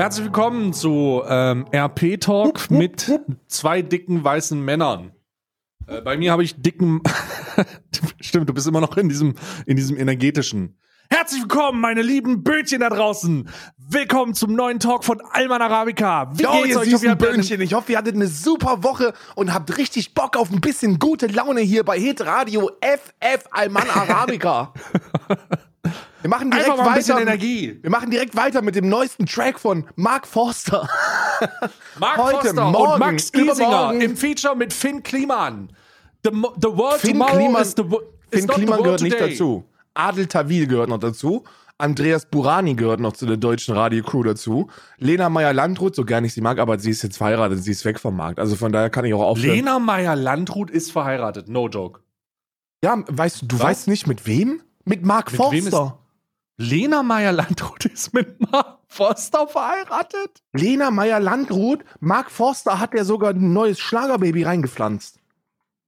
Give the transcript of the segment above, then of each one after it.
Herzlich willkommen zu ähm, RP Talk mit zwei dicken weißen Männern. Äh, bei mir habe ich dicken. Stimmt, du bist immer noch in diesem, in diesem energetischen. Herzlich willkommen, meine lieben Bötchen da draußen. Willkommen zum neuen Talk von Alman Arabica. Wie Yo, geht's euch, süßen ihr Böhnchen? Ich hoffe, ihr hattet eine super Woche und habt richtig Bock auf ein bisschen gute Laune hier bei Hit Radio FF Alman Arabica. Wir machen direkt Einfach mal ein bisschen weiter. Energie. Wir machen direkt weiter mit dem neuesten Track von Mark Forster. Mark Heute, Foster morgen, und Max Giesinger im Feature mit Finn Kliman. The, the world Finn tomorrow Kliman- is the, is Finn Kliman gehört nicht today. dazu. Adel Tawil gehört noch dazu. Andreas Burani gehört noch zu der deutschen Radiocrew dazu. Lena Meyer-Landrut, so gern ich sie mag, aber sie ist jetzt verheiratet, sie ist weg vom Markt. Also von daher kann ich auch aufhören. Lena Meyer-Landrut ist verheiratet. No joke. Ja, weißt du, du Was? weißt nicht mit wem? Mit Mark Mit Forster. Lena Meyer-Landrut ist mit Mark Foster verheiratet? Lena Meyer-Landrut, Mark Forster hat ja sogar ein neues Schlagerbaby reingepflanzt.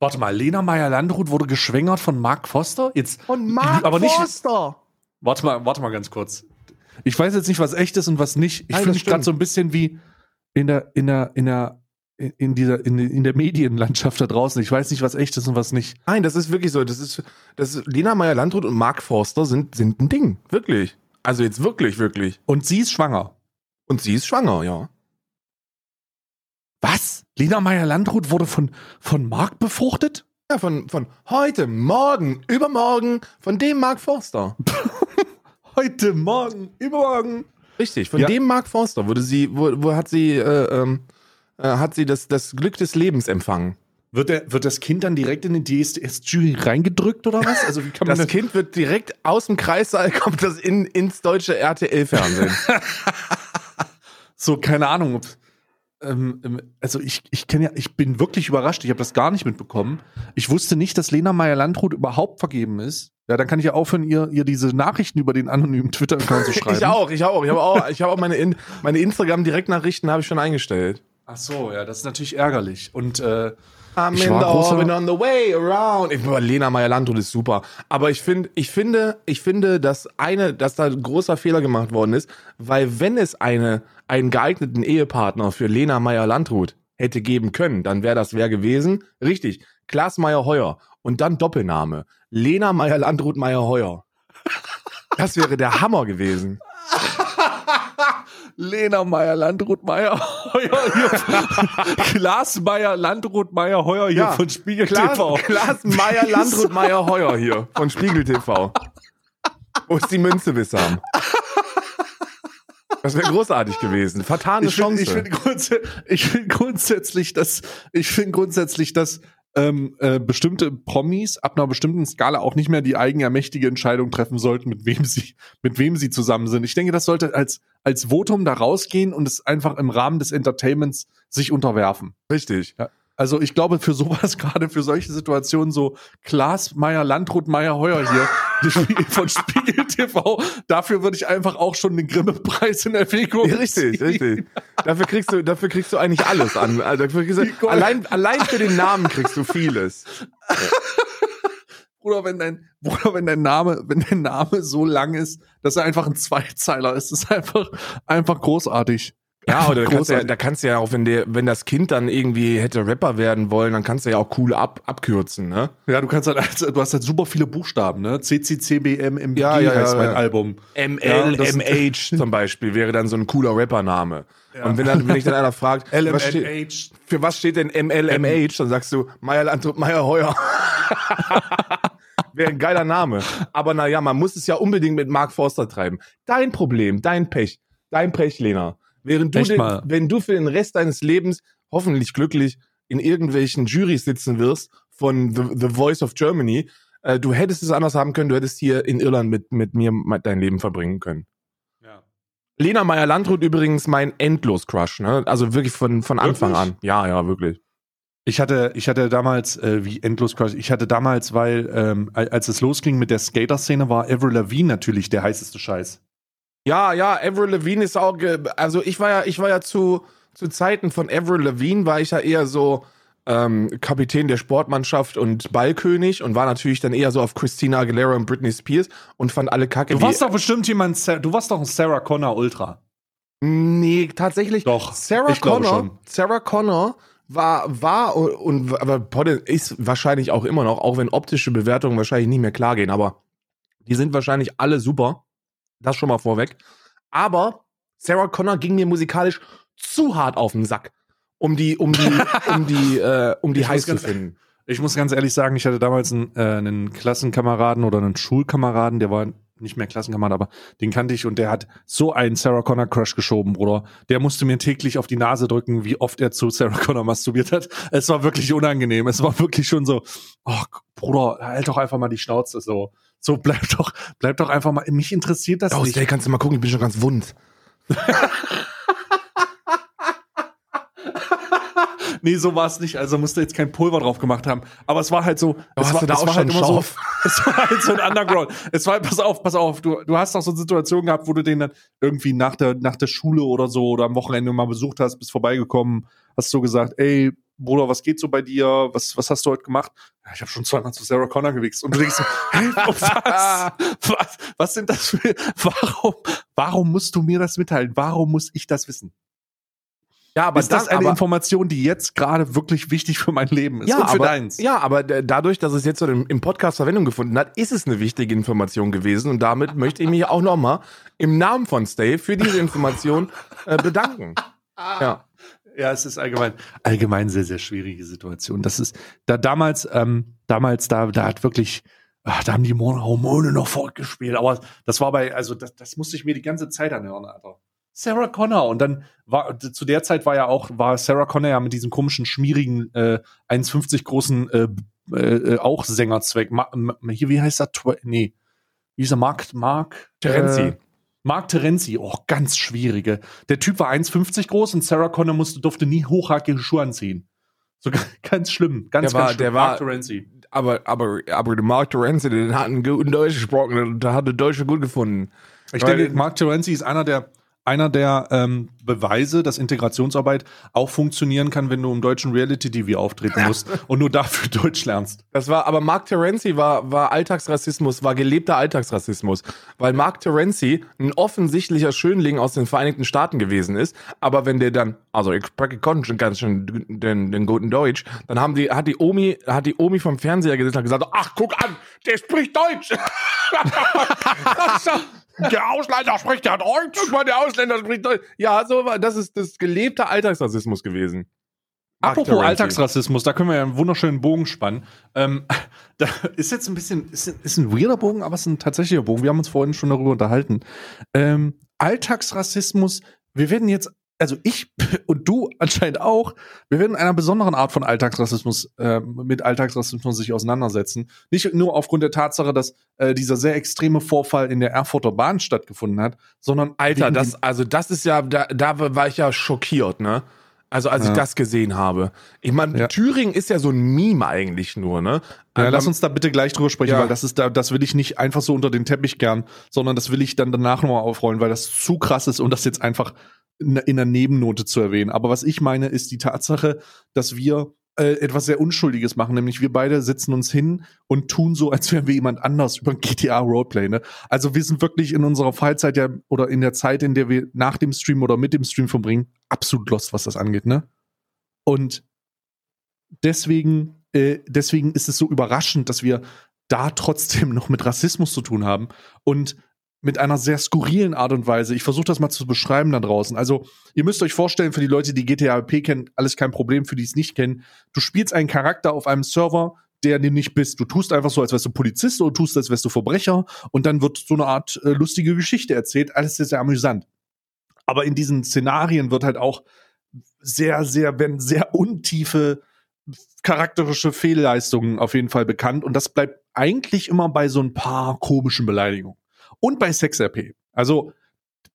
Warte mal, Lena Meyer-Landrut wurde geschwängert von Mark Foster? Jetzt, Von Mark aber nicht, Forster. warte mal, warte mal ganz kurz. Ich weiß jetzt nicht, was echt ist und was nicht. Ich fühle mich gerade so ein bisschen wie in der, in der, in der, in dieser, in, in der Medienlandschaft da draußen. Ich weiß nicht, was echt ist und was nicht. Nein, das ist wirklich so. Das ist, das ist Lena Meyer-Landrut und Mark Forster sind, sind ein Ding. Wirklich. Also jetzt wirklich, wirklich. Und sie ist schwanger. Und sie ist schwanger, ja. Was? Lena Meyer-Landrut wurde von, von Mark befruchtet? Ja, von, von heute, morgen, übermorgen, von dem Mark Forster. Heute, morgen, übermorgen. Richtig, von Ja. dem Mark Forster wurde sie, wo, wo hat sie, äh, ähm, äh, hat sie das, das Glück des Lebens empfangen. Wird, der, wird das Kind dann direkt in die DSDS-Jury reingedrückt oder was? Also wie kann man Das Kind wird direkt aus dem Kreissaal, kommt das in, ins deutsche RTL-Fernsehen. so, keine Ahnung. Ähm, ähm, also ich, ich kenne ja, ich bin wirklich überrascht. Ich habe das gar nicht mitbekommen. Ich wusste nicht, dass Lena Meyer-Landrut überhaupt vergeben ist. Ja, dann kann ich ja aufhören, ihr, ihr diese Nachrichten über den anonymen Twitter-Account zu schreiben. ich auch, ich auch. Ich habe auch, ich habe auch meine, in, meine Instagram-Direktnachrichten habe ich schon eingestellt. Ach so, ja, das ist natürlich ärgerlich. Und äh, I'm Ich in war the orbit on the way around. Ich, Lena Meyer-Landrut ist super. Aber ich finde, ich finde, ich finde, dass eine, dass da ein großer Fehler gemacht worden ist, weil wenn es eine, einen geeigneten Ehepartner für Lena Meyer-Landrut hätte geben können, dann wäre das wer gewesen? Richtig. Klaas Meyer-Heuer. Und dann Doppelname. Lena Meyer-Landrut Meyer-Heuer. Das wäre der Hammer gewesen. Lena Meyer, Landrut Meyer, Heuer hier. Klaas Meyer, Landrut Meyer, Heuer hier von Spiegel Klaas, TV. Klaas Meyer, Landrut Meyer, Heuer hier von Spiegel TV. Wo ist die Münze wissam? Das wäre großartig gewesen. Vertane Ich finde Chance. ich find grundsä ich find grundsätzlich, dass ich finde grundsätzlich, dass ähm, äh, bestimmte Promis ab einer bestimmten Skala auch nicht mehr die eigenermächtige Entscheidung treffen sollten, mit wem sie mit wem sie zusammen sind. Ich denke, das sollte als als Votum da rausgehen und es einfach im Rahmen des Entertainments sich unterwerfen. Richtig. Ja. Also ich glaube, für sowas, gerade für solche Situationen, so Klaas Meier, Landrut Meier, Heuer hier, von Spiegel TV, dafür würde ich einfach auch schon den Grimme-Preis in Erwägung Ja, richtig, ziehen. richtig. Dafür kriegst du, dafür kriegst du eigentlich alles an. Also du, allein, allein für den Namen kriegst du vieles. Bruder, wenn dein, Bruder, wenn dein Name, wenn dein Name so lang ist, dass er einfach ein Zweizeiler ist, ist einfach, einfach großartig. Ja, oder da kannst du ja, da kannst du ja auch, wenn der, wenn das Kind dann irgendwie hätte Rapper werden wollen, dann kannst du ja auch cool ab, abkürzen, ne? Ja, du kannst halt, also, du hast halt super viele Buchstaben, ne? CCCBM, Ja, ja, heißt ja, mein. Album. Das- MLMH zum Beispiel wäre dann so ein cooler Rappername. Und wenn dann, wenn dich dann einer fragt, was steht, für was steht denn MLMH, dann sagst du Meier Landrut Meier Heuer. wäre ein geiler Name. Aber naja, man muss es ja unbedingt mit Mark Forster treiben. Dein Problem, dein Pech, dein Pech, Lena. Während du, den, mal. wenn du für den Rest deines Lebens hoffentlich glücklich in irgendwelchen Jurys sitzen wirst von The, The Voice of Germany, äh, du hättest es anders haben können, du hättest hier in Irland mit, mit mir dein Leben verbringen können. Ja. Lena Meyer-Landrut übrigens mein Endlos-Crush, ne? Also wirklich von, von Anfang Wirklich? an. Ja, ja, wirklich. Ich hatte, ich hatte damals, äh, wie endlos Crush, ich hatte damals, weil, ähm, al- als es losging mit der Skater-Szene, war Avril Lavigne natürlich der heißeste Scheiß. Ja, ja, Avril Lavigne ist auch, also ich war ja, ich war ja zu, zu Zeiten von Avril Lavigne war ich ja eher so ähm, Kapitän der Sportmannschaft und Ballkönig und war natürlich dann eher so auf Christina Aguilera und Britney Spears und fand alle kacke. Du warst doch bestimmt jemand, du warst doch ein Sarah Connor Ultra. Nee, tatsächlich. Doch, Sarah Connor. Sarah Connor war, war und, und aber ist wahrscheinlich auch immer noch, auch wenn optische Bewertungen wahrscheinlich nicht mehr klar gehen, aber die sind wahrscheinlich alle super. Das schon mal vorweg. Aber Sarah Connor ging mir musikalisch zu hart auf den Sack, um die, um die, um die, äh, um die heiß zu finden. Ich muss ganz ehrlich sagen, ich hatte damals einen, äh, einen Klassenkameraden oder einen Schulkameraden, der war nicht mehr Klassenkamerad, aber den kannte ich und der hat so einen Sarah Connor Crush geschoben, Bruder. Der musste mir täglich auf die Nase drücken, wie oft er zu Sarah Connor masturbiert hat. Es war wirklich unangenehm. Es war wirklich schon so, oh, Bruder, halt doch einfach mal die Schnauze so. So, bleib doch, bleib doch einfach mal. Mich interessiert das Oh, nicht. Stay, kannst du mal gucken, ich bin schon ganz wund. Nee, so war es nicht. Also musste jetzt kein Pulver drauf gemacht haben. Aber es war halt so. es hast war, du da es auch war schon halt immer so. Es war halt so ein Underground. Es war, pass auf, pass auf. Du, du hast doch so Situationen gehabt, wo du den dann irgendwie nach der, nach der Schule oder so oder am Wochenende mal besucht hast, bist vorbeigekommen, hast so gesagt, ey, Bruder, was geht so bei dir? Was, was hast du heute gemacht? Ja, ich habe schon zweimal zu Sarah Connor gewichst. Und du denkst so, was? was? Was sind das für, warum, warum musst du mir das mitteilen? Warum muss ich das wissen? Ja, aber ist das dann- eine aber, Information, die jetzt gerade wirklich wichtig für mein Leben ist ja, und für aber, deins? Ja, aber dadurch, dass es jetzt so im, im Podcast Verwendung gefunden hat, ist es eine wichtige Information gewesen und damit möchte ich mich auch nochmal im Namen von Stay für diese Information äh, bedanken. Ja. Ja, es ist allgemein, allgemein sehr, sehr schwierige Situation. Das ist, da damals, ähm, damals, da, da hat wirklich, ach, da haben die Mon- Hormone noch fortgespielt. Aber das war bei, also das, das musste ich mir die ganze Zeit anhören, Alter. Sarah Connor. Und dann war, zu der Zeit war ja auch, war Sarah Connor ja mit diesem komischen, schmierigen, äh, 1,50 großen, äh, äh, auch Sängerzweck. Ma, ma, hier, wie heißt er? Nee. Wie ist er? Mark, Mark? Terenzi. Äh, Mark Terenzi, oh, ganz schwierige. Der Typ war 1,50 groß und Sarah Connor musste, durfte nie hochhackige Schuhe anziehen. So ganz schlimm, ganz, Der war- ganz schlimm. der Mark war- Terenzi. Aber, aber, aber der Mark Terenzi, den hat einen guten Deutsch gesprochen und da hat der Deutsche gut gefunden. Ich Weil- denke, Mark Terenzi ist einer der, einer der ähm, Beweise, dass Integrationsarbeit auch funktionieren kann, wenn du im deutschen Reality-TV auftreten musst und nur dafür Deutsch lernst. Das war, aber Mark Terenzi war, war Alltagsrassismus, war gelebter Alltagsrassismus. Weil Mark Terenzi ein offensichtlicher Schönling aus den Vereinigten Staaten gewesen ist. Aber wenn der dann, also ich spreche konnte schon ganz schön den, den guten Deutsch, dann haben die, hat die Omi, hat die Omi vom Fernseher gesessen und gesagt, ach, guck an, der spricht Deutsch. der Ausländer spricht ja Deutsch. Guck mal, der Ausländer spricht Deutsch. Ja, so das ist das gelebte Alltagsrassismus gewesen. Apropos. Alltagsrassismus, da können wir ja einen wunderschönen Bogen spannen. Ähm, da ist jetzt ein bisschen, ist, ist ein weirder Bogen, aber es ist ein tatsächlicher Bogen. Wir haben uns vorhin schon darüber unterhalten. Ähm, Alltagsrassismus, wir werden jetzt, also ich und du anscheinend auch, wir werden einer besonderen Art von Alltagsrassismus, äh, mit Alltagsrassismus sich auseinandersetzen. Nicht nur aufgrund der Tatsache, dass äh, dieser sehr extreme Vorfall in der Erfurter Bahn stattgefunden hat, sondern Alter, das, also das ist ja, da, da war ich ja schockiert, ne? Also als Ja. ich das gesehen habe. Ich meine, Ja. Thüringen ist ja so ein Meme eigentlich nur, ne? Ja, Also, lass uns da bitte gleich drüber sprechen, Ja. weil das ist da, das will ich nicht einfach so unter den Teppich gern, sondern das will ich dann danach nochmal aufrollen, weil das zu krass ist, um das jetzt einfach in, der Nebennote zu erwähnen. Aber was ich meine, ist die Tatsache, dass wir äh, etwas sehr Unschuldiges machen, nämlich wir beide sitzen uns hin und tun so, als wären wir jemand anders über GTA Roleplay. Ne? Also wir sind wirklich in unserer Freizeit ja oder in der Zeit, in der wir nach dem Stream oder mit dem Stream verbringen, absolut lost, was das angeht. Ne? Und deswegen, äh, deswegen ist es so überraschend, dass wir da trotzdem noch mit Rassismus zu tun haben und mit einer sehr skurrilen Art und Weise. Ich versuche das mal zu beschreiben da draußen. Also, ihr müsst euch vorstellen, für die Leute, die GTA RP kennen, alles kein Problem, für die es nicht kennen. Du spielst einen Charakter auf einem Server, der du nicht bist. Du tust einfach so, als wärst du Polizist oder tust, als wärst du Verbrecher und dann wird so eine Art äh, lustige Geschichte erzählt. Alles sehr, sehr amüsant. Aber in diesen Szenarien wird halt auch sehr, sehr, wenn sehr untiefe charakterische Fehlleistungen auf jeden Fall bekannt und das bleibt eigentlich immer bei so ein paar komischen Beleidigungen. Und bei Sex-RP. Also,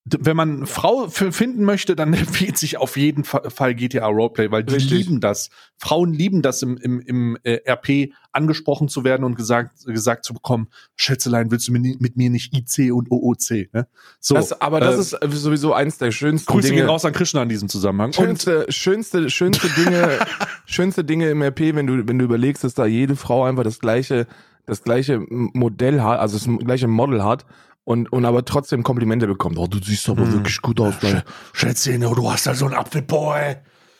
wenn man Frau finden möchte, dann empfiehlt sich auf jeden Fa- Fall GTA Roleplay, weil die Richtig. lieben das. Frauen lieben das im, im, im äh, RP angesprochen zu werden und gesagt, gesagt zu bekommen, Schätzelein, willst du mit, mit mir nicht IC und OOC? Ne? So, das, aber das äh, ist äh, sowieso eins der schönsten Grüße Dinge. gehen raus an Krishna in diesem Zusammenhang. Und Schönste, schönste, schönste Dinge, schönste Dinge im RP, wenn du, wenn du überlegst, dass da jede Frau einfach das gleiche, das gleiche Modell hat, also das gleiche Model hat und, und aber trotzdem Komplimente bekommt. Oh, du siehst aber Hm. wirklich gut aus, Sch Schätzchen, oh, du hast da so einen Apfelpo, ey.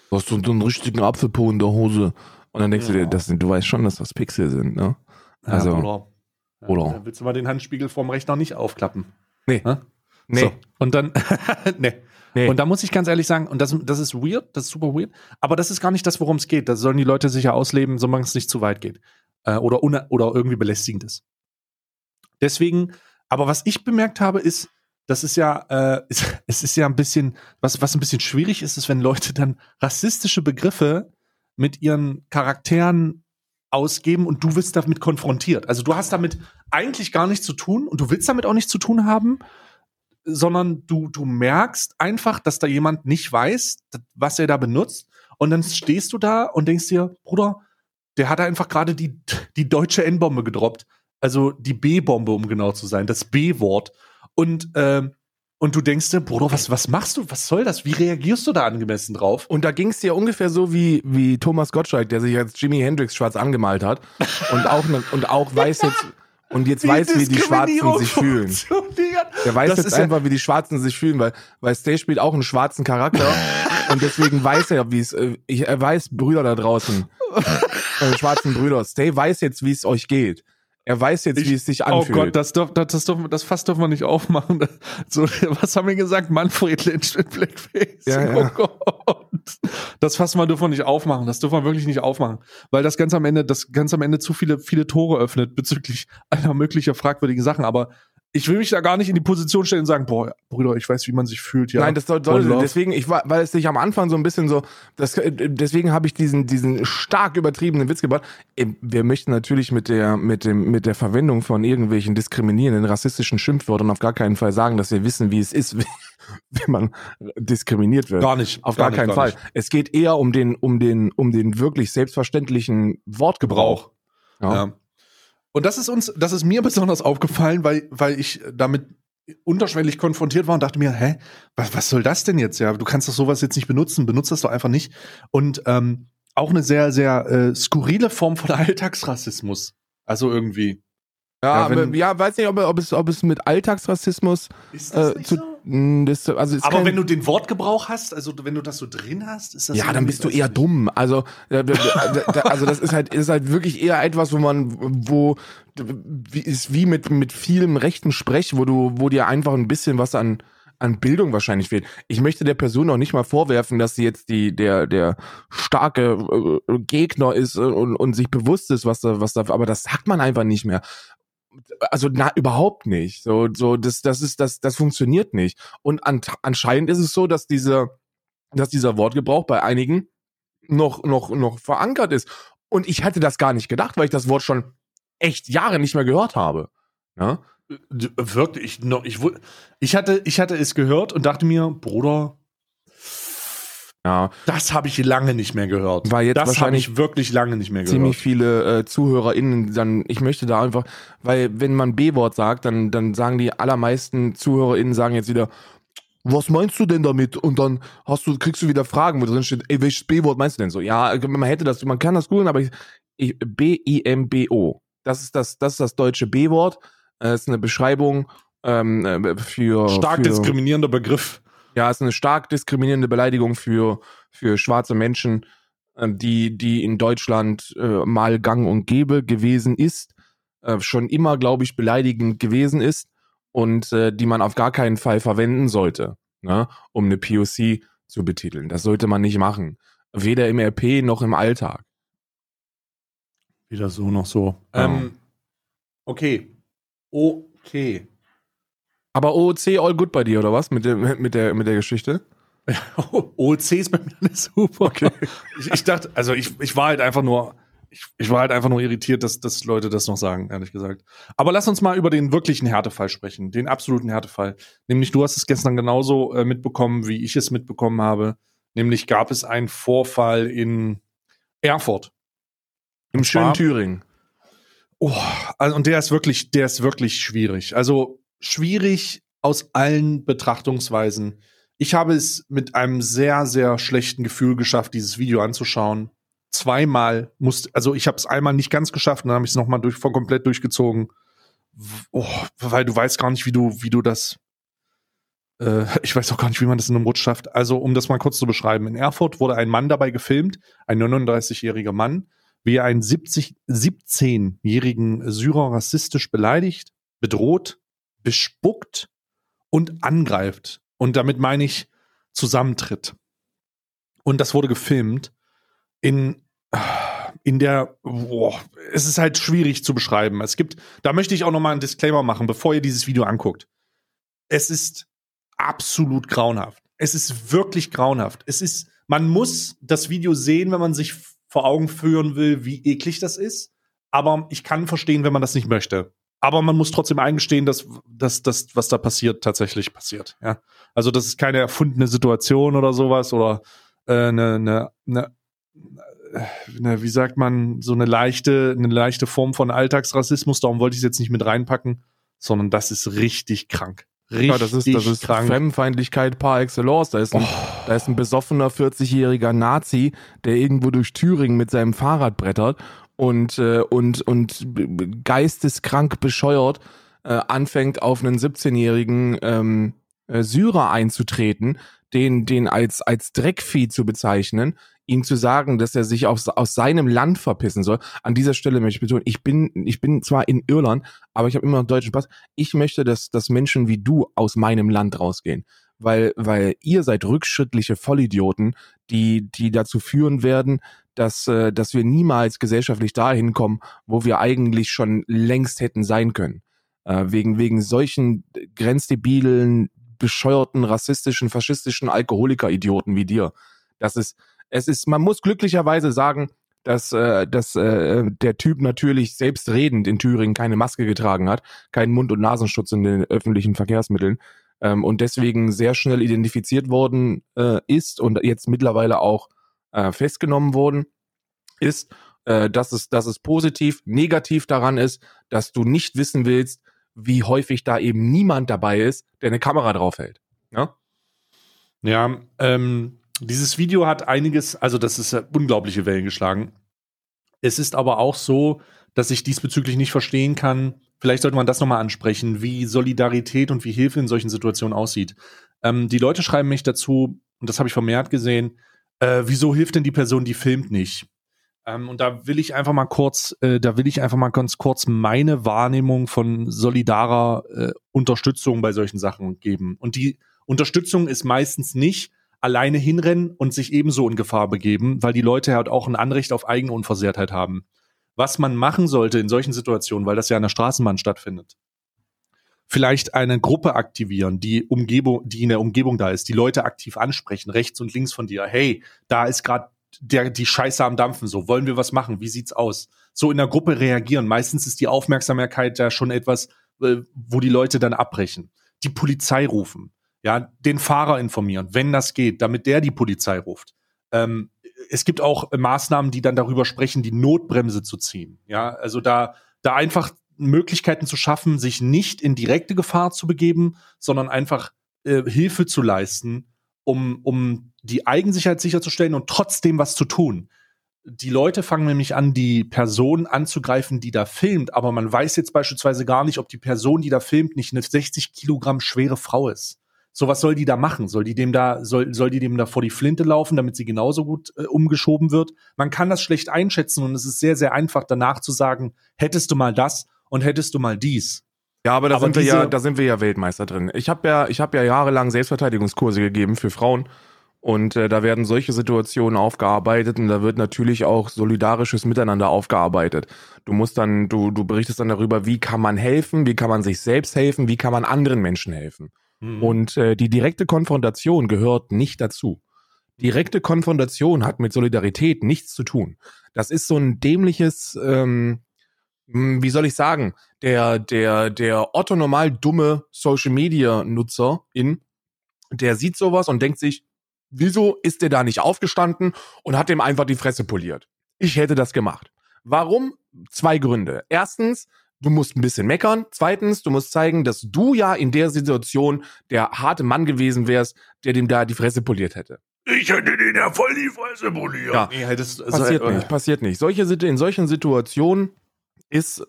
Du hast so, einen richtigen Apfelpo in der Hose. Und dann denkst du Ja. dir, das du weißt schon, dass das Pixel sind, ne? Also, ja. Ja, Bruder. dann willst du mal den Handspiegel vorm Rechner nicht aufklappen. Nee. Hä? Nee. So. Und dann, nee. Nee. Und da muss ich ganz ehrlich sagen, und das, das ist weird, das ist super weird, aber das ist gar nicht das, worum es geht. Da sollen die Leute sicher ausleben, solange es nicht zu weit geht. Äh, oder, oder irgendwie belästigend ist. Deswegen, aber was ich bemerkt habe, ist, das ist ja, äh, es, es ist ja ein bisschen, was, was ein bisschen schwierig ist, ist, wenn Leute dann rassistische Begriffe mit ihren Charakteren ausgeben und du wirst damit konfrontiert. Also du hast damit eigentlich gar nichts zu tun und du willst damit auch nichts zu tun haben, sondern du, du merkst einfach, dass da jemand nicht weiß, was er da benutzt und dann stehst du da und denkst dir, Bruder, der hat einfach gerade die, die deutsche N-Bombe gedroppt. Also die B-Bombe, um genau zu sein, das B-Wort. Und, ähm, und du denkst dir, Bruder, was, was machst du? Was soll das? Wie reagierst du da angemessen drauf? Und da ging es dir ungefähr so wie, wie Thomas Gottschalk, der sich als Jimi Hendrix schwarz angemalt hat und auch, ne, und auch weiß jetzt, und jetzt weiß, wie die Schwarzen sich fühlen. Der weiß Das jetzt ist ja- einfach, wie die Schwarzen sich fühlen, weil, weil Stay spielt auch einen schwarzen Charakter und deswegen weiß er, wie es, äh, ich, er weiß, Brüder da draußen, äh, schwarzen Brüder, Stay weiß jetzt, wie es euch geht. Er weiß jetzt, wie es sich Oh anfühlt. Gott, das, darf, das, das, dürfen, das Fass dürfen wir nicht aufmachen. So, was haben wir gesagt? Manfred Lynch mit Blackface. Ja, oh ja. Gott. Das Fass mal dürfen wir nicht aufmachen. Das dürfen wir wirklich nicht aufmachen. Weil das ganz am Ende, das ganz am Ende zu viele, viele Tore öffnet bezüglich einer möglicher fragwürdigen Sachen. Aber ich will mich da gar nicht in die Position stellen und sagen, boah, Brüder, ich weiß, wie man sich fühlt. Ja. Nein, das soll, One soll deswegen, ich war, weil es sich am Anfang so ein bisschen so, das, äh, deswegen habe ich diesen, diesen stark übertriebenen Witz gebracht. Wir möchten natürlich mit der, mit dem, mit der Verwendung von irgendwelchen diskriminierenden, rassistischen Schimpfwörtern auf gar keinen Fall sagen, dass wir wissen, wie es ist, wenn man diskriminiert wird. Gar nicht. Auf gar, nicht, keinen Fall. nicht. Es geht eher um den, um den, um den wirklich selbstverständlichen Wortgebrauch. Brauch. Ja. Und das ist uns, das ist mir besonders aufgefallen, weil, weil ich damit unterschwellig konfrontiert war und dachte mir, hä, was, was soll das denn jetzt? Ja, du kannst doch sowas jetzt nicht benutzen, benutzt das doch einfach nicht. Und ähm, auch eine sehr, sehr äh, skurrile Form von Alltagsrassismus. Also irgendwie. Ja, Ja, wenn- ja, weiß nicht, ob, ob es, ob es mit Alltagsrassismus Ist äh, zu, mh, das, also Aber kann- wenn du den Wortgebrauch hast, also wenn du das so drin hast, ist das Ja, dann bist du eher dumm. Also, also das ist halt, ist halt wirklich eher etwas, wo man, wo wie, ist wie mit mit vielem rechten Sprech, wo du, wo dir einfach ein bisschen was an an Bildung wahrscheinlich fehlt. Ich möchte der Person auch nicht mal vorwerfen, dass sie jetzt die der der starke äh, Gegner ist und, und sich bewusst ist, was da was da, aber das sagt man einfach nicht mehr. Also na, überhaupt nicht. So so das das ist das das funktioniert nicht. Und an, anscheinend ist es so, dass diese dass dieser Wortgebrauch bei einigen noch, noch, noch verankert ist. Und ich hätte das gar nicht gedacht, weil ich das Wort schon echt Jahre nicht mehr gehört habe. Ja? D- Wirklich, ich, noch, ich, wu- ich, hatte, ich hatte es gehört und dachte mir, Bruder, Ja, das habe ich lange nicht mehr gehört. Weil jetzt das habe ich wirklich lange nicht mehr gehört. ziemlich viele äh, ZuhörerInnen dann, ich möchte da einfach, weil wenn man B-Wort sagt, dann, dann sagen die allermeisten ZuhörerInnen sagen jetzt wieder, was meinst du denn damit? Und dann hast du, kriegst du wieder Fragen, wo drin steht, ey, welches B-Wort meinst du denn so? Ja, man hätte das, man kann das googeln, aber ich, ich, B-I-M-B-O. Das ist das, das ist das deutsche B-Wort. Äh, ist eine Beschreibung ähm, äh, für Stark für, diskriminierender Begriff. Ja, ist eine stark diskriminierende Beleidigung für, für schwarze Menschen, äh, die, die in Deutschland äh, mal gang und gäbe gewesen ist, äh, schon immer, glaube ich, beleidigend gewesen ist und äh, die man auf gar keinen Fall verwenden sollte, ne, um eine POC zu betiteln. Das sollte man nicht machen. Weder im RP noch im Alltag. Wieder so noch so. Ähm, okay. Okay. Aber OOC all good bei dir, oder was? Mit der, mit der, mit der Geschichte? OC ist bei mir nicht super. Okay. Ich, ich dachte, also ich, ich war halt einfach nur, ich, ich war halt einfach nur irritiert, dass, dass Leute das noch sagen, ehrlich gesagt. Aber lass uns mal über den wirklichen Härtefall sprechen, den absoluten Härtefall. Nämlich, du hast es gestern genauso äh, mitbekommen, wie ich es mitbekommen habe. Nämlich gab es einen Vorfall in Erfurt. Im schönen Thüringen. Oh, also, und der ist wirklich, der ist wirklich schwierig. Also schwierig aus allen Betrachtungsweisen. Ich habe es mit einem sehr, sehr schlechten Gefühl geschafft, dieses Video anzuschauen. Zweimal musste, also ich habe es einmal nicht ganz geschafft, dann habe ich es nochmal durch, voll komplett durchgezogen, oh, weil du weißt gar nicht, wie du, wie du das, äh, ich weiß auch gar nicht, wie man das in einem Rutsch schafft. Also, um das mal kurz zu beschreiben. In Erfurt wurde ein Mann dabei gefilmt, ein 39-jähriger Mann, wie er einen 70, 17-jährigen Syrer rassistisch beleidigt, bedroht, bespuckt und angreift. Und damit meine ich zusammentritt. Und das wurde gefilmt in, in der, boah, es ist halt schwierig zu beschreiben. Es gibt, da möchte ich auch noch mal einen Disclaimer machen, bevor ihr dieses Video anguckt. Es ist absolut grauenhaft. Es ist wirklich grauenhaft. Es ist, man muss das Video sehen, wenn man sich vor Augen führen will, wie eklig das ist. Aber ich kann verstehen, wenn man das nicht möchte. Aber man muss trotzdem eingestehen, dass, dass das, was da passiert, tatsächlich passiert. Ja? Also das ist keine erfundene Situation oder sowas oder äh, eine, eine, eine, eine, wie sagt man, so eine leichte, eine leichte Form von Alltagsrassismus. Darum wollte ich es jetzt nicht mit reinpacken, sondern das ist richtig krank. Richtig ja, das ist, das ist krank. Fremdenfeindlichkeit par excellence. Da ist ein, oh. da ist ein besoffener 40-jähriger Nazi, der irgendwo durch Thüringen mit seinem Fahrrad brettert und, äh, und, und geisteskrank bescheuert äh, anfängt, auf einen 17-jährigen ähm, äh, Syrer einzutreten, den, den als, als Dreckvieh zu bezeichnen, ihm zu sagen, dass er sich aus, aus seinem Land verpissen soll. An dieser Stelle möchte ich betonen, ich bin, ich bin zwar in Irland, aber ich habe immer noch deutschen Pass. Ich möchte, dass, dass Menschen wie du aus meinem Land rausgehen. Weil, weil ihr seid rückschrittliche Vollidioten, die, die dazu führen werden, dass, äh, dass wir niemals gesellschaftlich dahin kommen, wo wir eigentlich schon längst hätten sein können. Äh, wegen, wegen solchen grenzdebilen, bescheuerten, rassistischen, faschistischen Alkoholiker-Idioten wie dir. Das ist, es ist, man muss glücklicherweise sagen, dass, äh, dass äh, der Typ natürlich selbstredend in Thüringen keine Maske getragen hat, keinen Mund- und Nasenschutz in den öffentlichen Verkehrsmitteln ähm, und deswegen sehr schnell identifiziert worden äh, ist und jetzt mittlerweile auch äh, festgenommen worden ist, äh, dass, es, dass es positiv, negativ daran ist, dass du nicht wissen willst, wie häufig da eben niemand dabei ist, der eine Kamera draufhält. Ja, ja ähm, dieses Video hat einiges, also das ist unglaubliche Wellen geschlagen. Es ist aber auch so, dass ich diesbezüglich nicht verstehen kann, vielleicht sollte man das nochmal ansprechen, wie Solidarität und wie Hilfe in solchen Situationen aussieht. Ähm, die Leute schreiben mich dazu, und das habe ich vermehrt gesehen, äh, wieso hilft denn die Person, die filmt nicht? Ähm, und da will ich einfach mal kurz, äh, da will ich einfach mal ganz kurz meine Wahrnehmung von solidarer äh, Unterstützung bei solchen Sachen geben. Und die Unterstützung ist meistens nicht alleine hinrennen und sich ebenso in Gefahr begeben, weil die Leute halt auch ein Anrecht auf eigene Unversehrtheit haben. Was man machen sollte in solchen Situationen, weil das ja an der Straßenbahn stattfindet, vielleicht eine Gruppe aktivieren, die Umgebung, die in der Umgebung da ist, die Leute aktiv ansprechen, rechts und links von dir. Hey, da ist gerade der die Scheiße am dampfen. So wollen wir was machen? Wie sieht's aus? So in der Gruppe reagieren. Meistens ist die Aufmerksamkeit ja schon etwas, äh, wo die Leute dann abbrechen. Die Polizei rufen, ja, den Fahrer informieren, wenn das geht, damit der die Polizei ruft. Ähm, es gibt auch Maßnahmen, die dann darüber sprechen, die Notbremse zu ziehen. Ja, also da da einfach Möglichkeiten zu schaffen, sich nicht in direkte Gefahr zu begeben, sondern einfach äh, Hilfe zu leisten, um, um die Eigensicherheit sicherzustellen und trotzdem was zu tun. Die Leute fangen nämlich an, die Person anzugreifen, die da filmt, aber man weiß jetzt beispielsweise gar nicht, ob die Person, die da filmt, nicht eine 60 Kilogramm schwere Frau ist. So, was soll die da machen? Soll die dem da, soll, soll die dem da vor die Flinte laufen, damit sie genauso gut äh, umgeschoben wird? Man kann das schlecht einschätzen und es ist sehr, sehr einfach danach zu sagen, hättest du mal das und hättest du mal dies. Ja, aber da aber sind wir ja, da sind wir ja Weltmeister drin. Ich habe ja, ich habe ja jahrelang Selbstverteidigungskurse gegeben für Frauen und äh, da werden solche Situationen aufgearbeitet und da wird natürlich auch solidarisches Miteinander aufgearbeitet. Du musst dann, du, du berichtest dann darüber, wie kann man helfen, wie kann man sich selbst helfen, wie kann man anderen Menschen helfen. Mhm. Und äh, die direkte Konfrontation gehört nicht dazu. Direkte Konfrontation hat mit Solidarität nichts zu tun. Das ist so ein dämliches, ähm, hm, wie soll ich sagen, der, der, der Otto normal dumme Social Media Nutzer in, der sieht sowas und denkt sich, wieso ist der da nicht aufgestanden und hat dem einfach die Fresse poliert? Ich hätte das gemacht. Warum? Zwei Gründe. Erstens, du musst ein bisschen meckern. Zweitens, du musst zeigen, dass du ja in der Situation der harte Mann gewesen wärst, der dem da die Fresse poliert hätte. Ich hätte den ja voll die Fresse poliert. Ja, nee, das, passiert so, nicht, passiert nicht. Solche, in solchen Situationen ist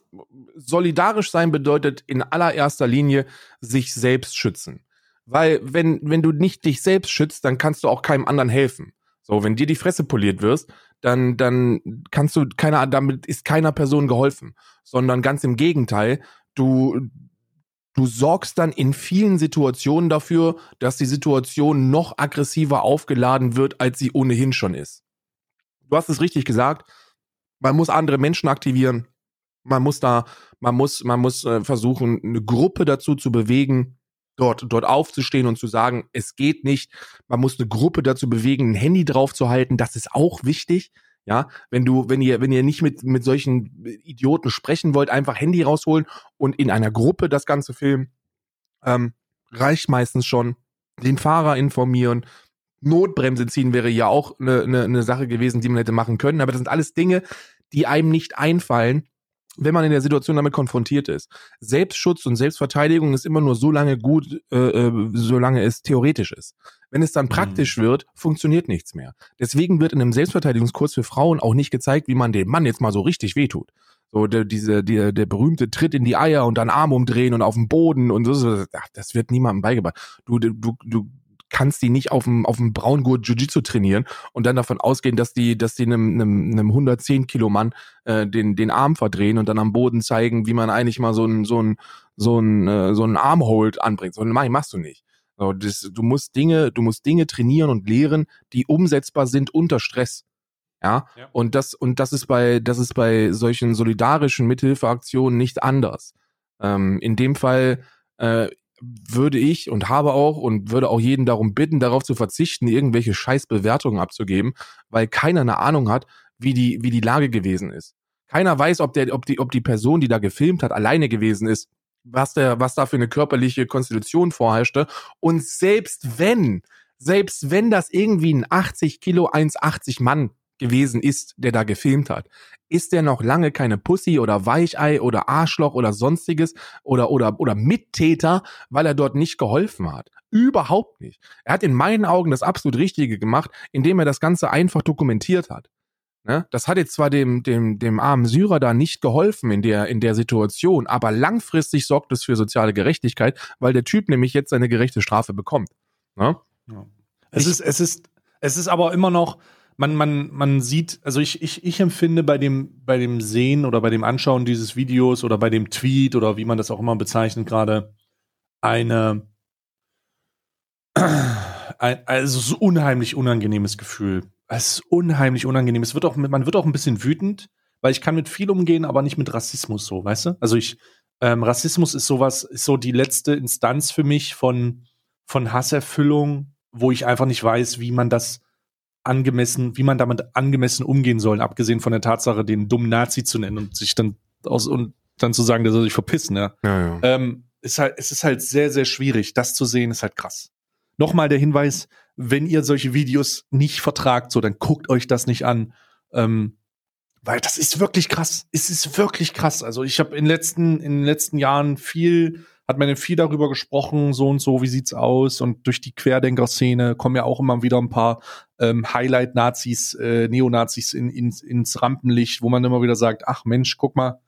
solidarisch sein bedeutet in allererster Linie sich selbst schützen. Weil wenn, wenn du nicht dich selbst schützt, dann kannst du auch keinem anderen helfen. So, wenn dir die Fresse poliert wirst, dann, dann kannst du keiner, damit ist keiner Person geholfen, sondern ganz im Gegenteil, du, du sorgst dann in vielen Situationen dafür, dass die Situation noch aggressiver aufgeladen wird, als sie ohnehin schon ist. Du hast es richtig gesagt. Man muss andere Menschen aktivieren. Man muss da, man muss, man muss äh, versuchen, eine Gruppe dazu zu bewegen, dort, dort aufzustehen und zu sagen, es geht nicht. Man muss eine Gruppe dazu bewegen, ein Handy drauf zu halten. Das ist auch wichtig. Ja, wenn du, wenn ihr, wenn ihr nicht mit, mit solchen Idioten sprechen wollt, einfach Handy rausholen und in einer Gruppe das Ganze filmen, ähm, reicht meistens schon. Den Fahrer informieren. Notbremse ziehen wäre ja auch eine, eine, eine Sache gewesen, die man hätte machen können. Aber das sind alles Dinge, die einem nicht einfallen, wenn man in der Situation damit konfrontiert ist. Selbstschutz und Selbstverteidigung ist immer nur so lange gut, äh, äh solange es theoretisch ist. Wenn es dann mhm. praktisch mhm. wird, funktioniert nichts mehr. Deswegen wird in einem Selbstverteidigungskurs für Frauen auch nicht gezeigt, wie man dem Mann jetzt mal so richtig wehtut. So der, diese, der, der berühmte Tritt in die Eier und dann Arm umdrehen und auf dem Boden und so, das wird niemandem beigebracht. Du, du, du kannst die nicht auf dem, auf dem Braungurt Jiu-Jitsu trainieren und dann davon ausgehen, dass die, dass die einem, einem, einem 110 Kilo Mann äh, den, den Arm verdrehen und dann am Boden zeigen, wie man eigentlich mal so ein, so ein, so ein, äh, so ein Armhold anbringt. So ein machst du nicht. So, das, du musst Dinge, du musst Dinge trainieren und lehren, die umsetzbar sind unter Stress. Ja? ja. Und das, und das ist bei, das ist bei solchen solidarischen Mithilfeaktionen nicht anders. Ähm, in dem Fall äh, würde ich und habe auch und würde auch jeden darum bitten, darauf zu verzichten, irgendwelche Scheißbewertungen abzugeben, weil keiner eine Ahnung hat, wie die, wie die Lage gewesen ist. Keiner weiß, ob der, ob die, ob die Person, die da gefilmt hat, alleine gewesen ist, was der, was da für eine körperliche Konstitution vorherrschte. Und selbst wenn, selbst wenn das irgendwie ein 80 Kilo 1,80 Mann gewesen ist, der da gefilmt hat, ist der noch lange keine Pussy oder Weichei oder Arschloch oder sonstiges oder, oder, oder Mittäter, weil er dort nicht geholfen hat. Überhaupt nicht. Er hat in meinen Augen das absolut Richtige gemacht, indem er das Ganze einfach dokumentiert hat. Ne? Das hat jetzt zwar dem, dem, dem armen Syrer da nicht geholfen in der, in der Situation, aber langfristig sorgt es für soziale Gerechtigkeit, weil der Typ nämlich jetzt seine gerechte Strafe bekommt. Ne? Ja. Es ist, es ist, es ist aber immer noch, man, man, man sieht, also ich, ich, ich empfinde bei dem, bei dem Sehen oder bei dem Anschauen dieses Videos oder bei dem Tweet oder wie man das auch immer bezeichnet gerade, eine, ein, also so unheimlich unangenehmes Gefühl. Es ist unheimlich unangenehm. Es wird auch, man wird auch ein bisschen wütend, weil ich kann mit viel umgehen, aber nicht mit Rassismus so, weißt du? Also ich, ähm, Rassismus ist sowas, ist so die letzte Instanz für mich von, von Hasserfüllung, wo ich einfach nicht weiß, wie man das angemessen, wie man damit angemessen umgehen soll, abgesehen von der Tatsache, den dummen Nazi zu nennen und sich dann aus und dann zu sagen, der soll sich verpissen, ja. ja, ja. Ähm, ist halt, es ist halt sehr, sehr schwierig. Das zu sehen, ist halt krass. Nochmal der Hinweis, wenn ihr solche Videos nicht vertragt, so, dann guckt euch das nicht an. Ähm, weil das ist wirklich krass. Es ist wirklich krass. Also ich habe in letzten in den letzten Jahren viel hat man viel darüber gesprochen, so und so, wie sieht's aus? Und durch die Querdenker-Szene kommen ja auch immer wieder ein paar ähm, Highlight-Nazis, äh, Neonazis in, in, ins Rampenlicht, wo man immer wieder sagt, ach Mensch, guck mal.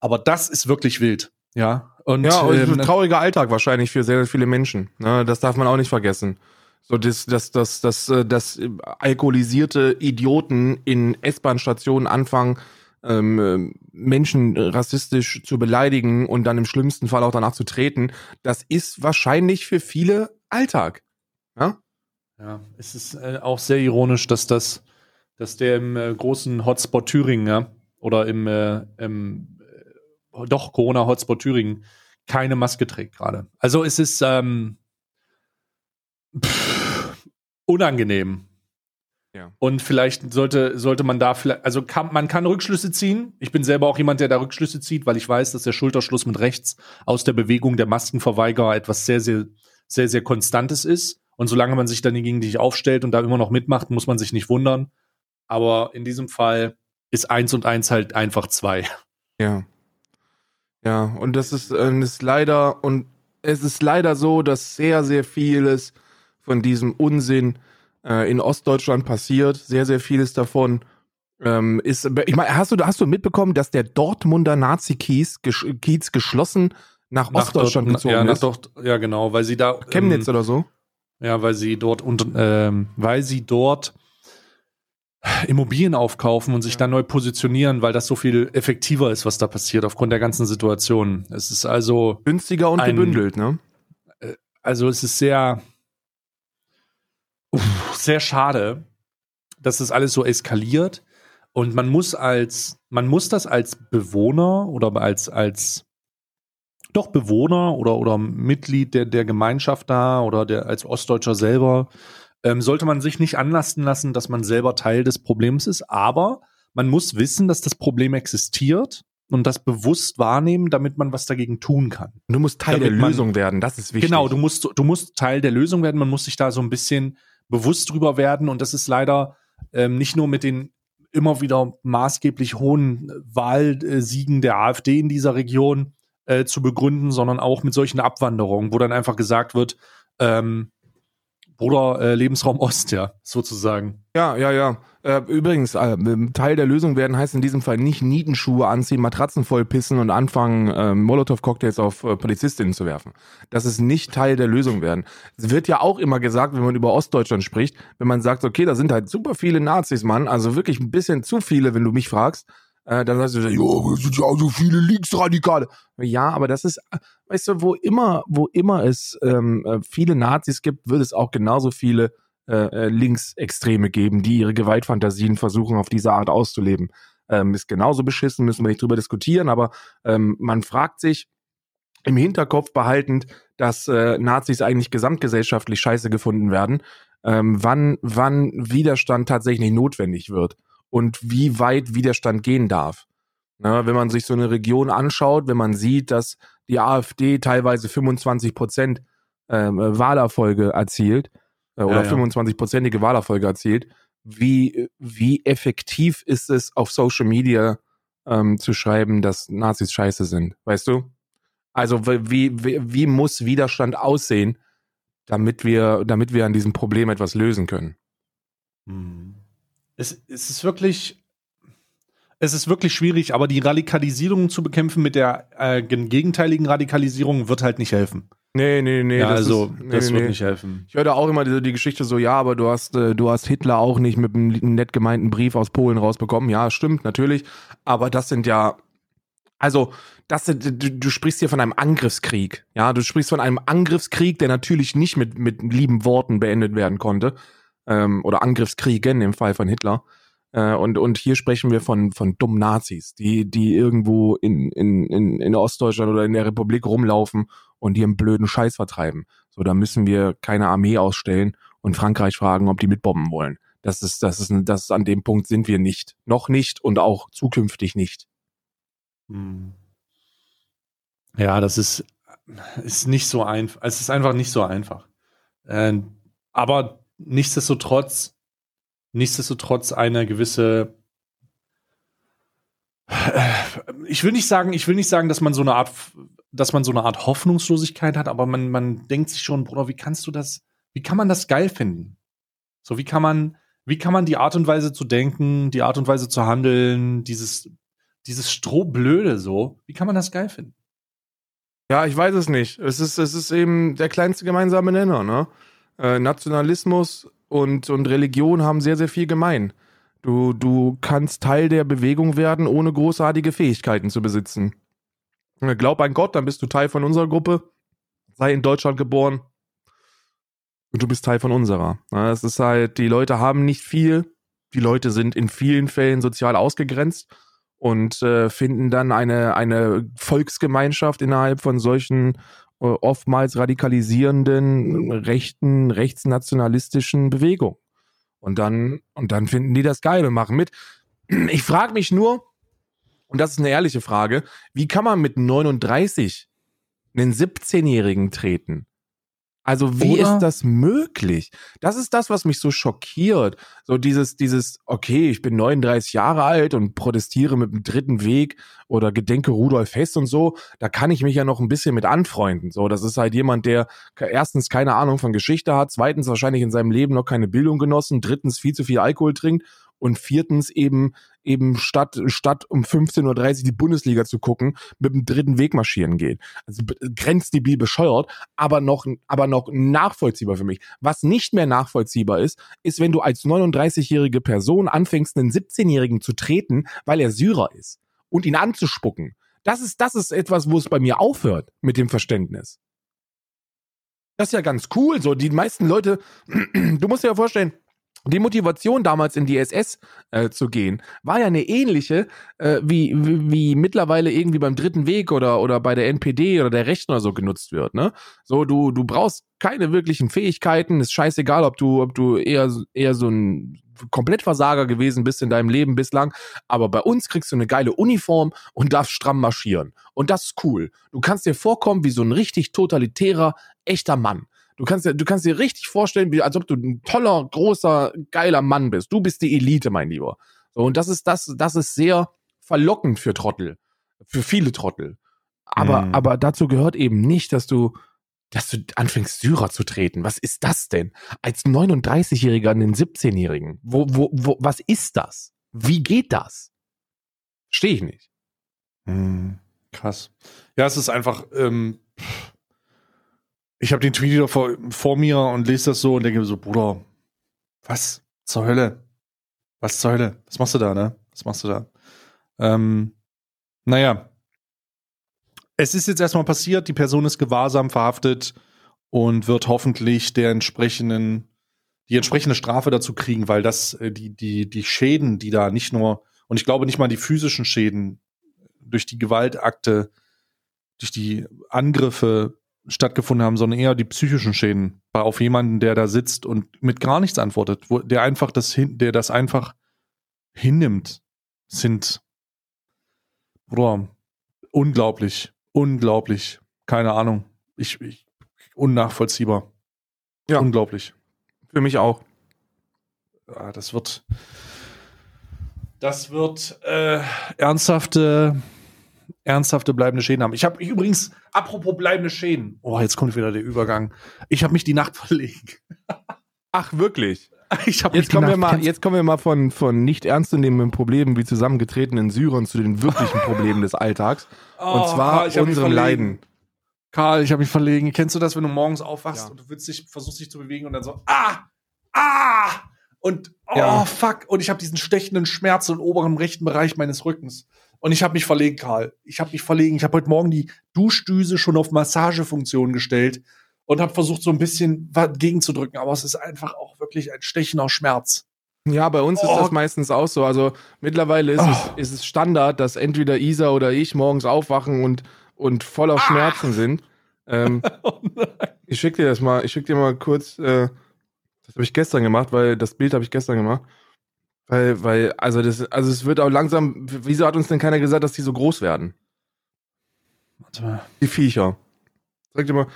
Aber das ist wirklich wild, ja. Und, ja, und ähm, ein trauriger Alltag wahrscheinlich für sehr, sehr viele Menschen. Ne? Das darf man auch nicht vergessen. So, das, das, das, das, das, das alkoholisierte Idioten in S-Bahn-Stationen anfangen, ähm, Menschen rassistisch zu beleidigen und dann im schlimmsten Fall auch danach zu treten, das ist wahrscheinlich für viele Alltag. Ja, ja es ist äh, auch sehr ironisch, dass das, dass der im äh, großen Hotspot Thüringen, ja, oder im, äh, im äh, doch Corona-Hotspot Thüringen keine Maske trägt gerade. Also es ist ähm, pff, unangenehm. Ja. Und vielleicht sollte, sollte man da vielleicht, also kann, man kann Rückschlüsse ziehen. Ich bin selber auch jemand, der da Rückschlüsse zieht, weil ich weiß, dass der Schulterschluss mit rechts aus der Bewegung der Maskenverweigerer etwas sehr, sehr, sehr, sehr Konstantes ist. Und solange man sich dann gegen dich aufstellt und da immer noch mitmacht, muss man sich nicht wundern. Aber in diesem Fall ist eins und eins halt einfach zwei. Ja. Ja, und das ist, äh, ist leider, und es ist leider so, dass sehr, sehr vieles von diesem Unsinn äh, in Ostdeutschland passiert. Sehr, sehr vieles davon ähm, ist, ich meine, hast du, hast du mitbekommen, dass der Dortmunder Nazi-Kiez Kiez geschlossen nach, nach Ostdeutschland dort, gezogen ja, ist? Dort, ja, genau, weil sie da. Chemnitz ähm, oder so? Ja, weil sie dort und ähm, weil sie dort Immobilien aufkaufen und sich dann neu positionieren, weil das so viel effektiver ist, was da passiert aufgrund der ganzen Situation. Es ist also Günstiger und ein- gebündelt, ne? also es ist sehr uff, sehr schade, dass das alles so eskaliert und man muss als man muss das als Bewohner oder als als doch Bewohner oder oder Mitglied der der Gemeinschaft da oder der als Ostdeutscher selber ähm, sollte man sich nicht anlasten lassen, dass man selber Teil des Problems ist, aber man muss wissen, dass das Problem existiert und das bewusst wahrnehmen, damit man was dagegen tun kann. Du musst Teil Damit der man- Lösung werden, das ist wichtig. Genau, du musst, du musst Teil der Lösung werden, man muss sich da so ein bisschen bewusst drüber werden und das ist leider ähm, nicht nur mit den immer wieder maßgeblich hohen äh, Wahlsiegen der AfD in dieser Region äh, zu begründen, sondern auch mit solchen Abwanderungen, wo dann einfach gesagt wird, ähm, Bruder, äh, Lebensraum Ost, ja, sozusagen. Ja, ja, ja. Äh, übrigens, äh, Teil der Lösung werden heißt in diesem Fall nicht Nietenschuhe anziehen, Matratzen vollpissen und anfangen, äh, Molotow-Cocktails auf äh, Polizistinnen zu werfen. Das ist nicht Teil der Lösung werden. Es wird ja auch immer gesagt, wenn man über Ostdeutschland spricht, wenn man sagt, okay, da sind halt super viele Nazis, Mann, also wirklich ein bisschen zu viele, wenn du mich fragst, äh, dann sagst du, es sind ja auch so viele Linksradikale. Ja, aber das ist, weißt du, wo immer, wo immer es ähm, äh, viele Nazis gibt, wird es auch genauso viele äh, äh, Linksextreme geben, die ihre Gewaltfantasien versuchen, auf diese Art auszuleben. Ähm, ist genauso beschissen, müssen wir nicht drüber diskutieren, aber ähm, man fragt sich im Hinterkopf behaltend, dass äh, Nazis eigentlich gesamtgesellschaftlich scheiße gefunden werden, ähm, wann, wann Widerstand tatsächlich notwendig wird und wie weit Widerstand gehen darf. Na, wenn man sich so eine Region anschaut, wenn man sieht, dass die AfD teilweise 25 Prozent ähm, äh, Wahlerfolge erzielt äh, oder ja. 25-prozentige Wahlerfolge erzielt, wie, wie effektiv ist es auf Social Media ähm, zu schreiben, dass Nazis scheiße sind, weißt du? Also wie, wie, wie muss Widerstand aussehen, damit wir, damit wir an diesem Problem etwas lösen können? Es, es ist wirklich, es ist wirklich schwierig, aber die Radikalisierung zu bekämpfen mit der äh, gen- gegenteiligen Radikalisierung wird halt nicht helfen. Nee, nee, nee. ja, das also ist, nee, das nee, wird nee. nicht helfen. Ich höre da auch immer die, die Geschichte so, ja, aber du hast, äh, du hast Hitler auch nicht mit einem nett gemeinten Brief aus Polen rausbekommen. Ja, stimmt, natürlich. Aber das sind ja, also, das sind, du, du sprichst hier von einem Angriffskrieg. Ja, du sprichst von einem Angriffskrieg, der natürlich nicht mit, mit lieben Worten beendet werden konnte. Ähm, oder Angriffskriegen im Fall von Hitler. Äh, und, und hier sprechen wir von, von dummen Nazis, die, die irgendwo in, in, in, in Ostdeutschland oder in der Republik rumlaufen und einen blöden Scheiß vertreiben. So, da müssen wir keine Armee ausstellen und Frankreich fragen, ob die mitbomben wollen. Das ist, das ist, das ist an dem Punkt sind wir nicht. Noch nicht und auch zukünftig nicht. Hm. Ja, das ist, ist nicht so einfach. Es ist einfach nicht so einfach. Ähm, aber nichtsdestotrotz, nichtsdestotrotz eine gewisse. Ich will nicht sagen, ich will nicht sagen, dass man so eine Art, dass man so eine Art Hoffnungslosigkeit hat, aber man, man denkt sich schon, Bruder, wie kannst du das, wie kann man das geil finden? So, wie kann man, wie kann man die Art und Weise zu denken, die Art und Weise zu handeln, dieses, dieses Strohblöde so, wie kann man das geil finden? Ja, ich weiß es nicht. Es ist, es ist eben der kleinste gemeinsame Nenner, ne? Äh, Nationalismus und, und Religion haben sehr, sehr viel gemein. Du, du kannst Teil der Bewegung werden, ohne großartige Fähigkeiten zu besitzen. Äh, Glaub an Gott, dann bist du Teil von unserer Gruppe. Sei in Deutschland geboren. Und du bist Teil von unserer. Es ist halt, die Leute haben nicht viel. Die Leute sind in vielen Fällen sozial ausgegrenzt und äh, finden dann eine, eine Volksgemeinschaft innerhalb von solchen oftmals radikalisierenden rechten, rechtsnationalistischen Bewegungen. Und dann, und dann finden die das geil und machen mit. Ich frage mich nur, und das ist eine ehrliche Frage, wie kann man mit 39 einen 17-Jährigen treten? Also wie Oder- ist das möglich? Das ist das, was mich so schockiert. So dieses, dieses, okay, ich bin 39 Jahre alt und protestiere mit dem dritten Weg oder gedenke Rudolf Hess und so. Da kann ich mich ja noch ein bisschen mit anfreunden. So, das ist halt jemand, der erstens keine Ahnung von Geschichte hat, zweitens wahrscheinlich in seinem Leben noch keine Bildung genossen, drittens viel zu viel Alkohol trinkt und viertens eben eben statt, statt um 15.30 Uhr die Bundesliga zu gucken, mit dem dritten Weg marschieren geht. Also grenzdebil bescheuert, aber noch, aber noch nachvollziehbar für mich. Was nicht mehr nachvollziehbar ist, ist, wenn du als 39-jährige Person anfängst, einen 17-Jährigen zu treten, weil er Syrer ist und ihn anzuspucken. Das ist, das ist etwas, wo es bei mir aufhört mit dem Verständnis. Das ist ja ganz cool. So, die meisten Leute, du musst dir ja vorstellen, die Motivation damals in die SS äh, zu gehen, war ja eine ähnliche äh, wie, wie, wie mittlerweile irgendwie beim dritten Weg oder, oder bei der NPD oder der Rechten oder so genutzt wird. Ne? So, du, du brauchst keine wirklichen Fähigkeiten, ist scheißegal, ob du, ob du eher, eher so ein Komplettversager gewesen bist in deinem Leben bislang, aber bei uns kriegst du eine geile Uniform und darfst stramm marschieren. Und das ist cool. Du kannst dir vorkommen wie so ein richtig totalitärer, echter Mann. Du kannst dir, du kannst dir richtig vorstellen, wie, als ob du ein toller, großer, geiler Mann bist. Du bist die Elite, mein Lieber. So, und das ist, das, das ist sehr verlockend für Trottel. Für viele Trottel. Aber, mhm. aber dazu gehört eben nicht, dass du, dass du anfängst, Syrer zu treten. Was ist das denn? Als 39-Jähriger an den 17-Jährigen. Wo, wo, wo, was ist das? Wie geht das? Stehe ich nicht. Mhm. Krass. Ja, es ist einfach, ähm, ich habe den Tweet vor, vor mir und lese das so und denke so, Bruder, was zur Hölle? Was zur Hölle? Was machst du da, ne? Was machst du da? Ähm, naja. Es ist jetzt erstmal passiert, die Person ist gewahrsam verhaftet und wird hoffentlich der entsprechenden, die entsprechende Strafe dazu kriegen, weil das, äh, die, die, die Schäden, die da nicht nur, und ich glaube nicht mal die physischen Schäden durch die Gewaltakte, durch die Angriffe stattgefunden haben, sondern eher die psychischen Schäden bei auf jemanden, der da sitzt und mit gar nichts antwortet, wo, der einfach das hin, der das einfach hinnimmt, sind boah, unglaublich, unglaublich, keine Ahnung, ich, ich unnachvollziehbar, ja, unglaublich, für mich auch. Ja, das wird, das wird äh, ernsthafte ernsthafte bleibende Schäden haben. Ich habe übrigens, apropos bleibende Schäden, oh, jetzt kommt wieder der Übergang. Ich habe mich die Nacht verlegen. Ach, wirklich? Ich jetzt, kommen wir mal, jetzt kommen wir mal von, von nicht ernstzunehmenden Problemen wie zusammengetretenen Syrern zu den wirklichen Problemen des Alltags. Oh, und zwar Karl, unserem Leiden. Karl, ich habe mich verlegen. Kennst du das, wenn du morgens aufwachst ja. und du willst dich, versuchst dich zu bewegen und dann so, ah, ah, und oh ja. fuck, und ich habe diesen stechenden Schmerz im oberen rechten Bereich meines Rückens. Und ich habe mich verlegen, Karl. Ich habe mich verlegen. Ich habe heute Morgen die Duschdüse schon auf Massagefunktion gestellt und habe versucht, so ein bisschen gegenzudrücken. Aber es ist einfach auch wirklich ein stechender Schmerz. Ja, bei uns oh. ist das meistens auch so. Also mittlerweile ist, oh. es, ist es Standard, dass entweder Isa oder ich morgens aufwachen und, und voller ah. Schmerzen sind. Ähm, oh ich schick dir das mal, ich schick dir mal kurz, äh, das habe ich gestern gemacht, weil das Bild habe ich gestern gemacht. Weil, weil, also das, also es wird auch langsam, wieso hat uns denn keiner gesagt, dass die so groß werden? Warte mal. Die Viecher. Sag dir mal,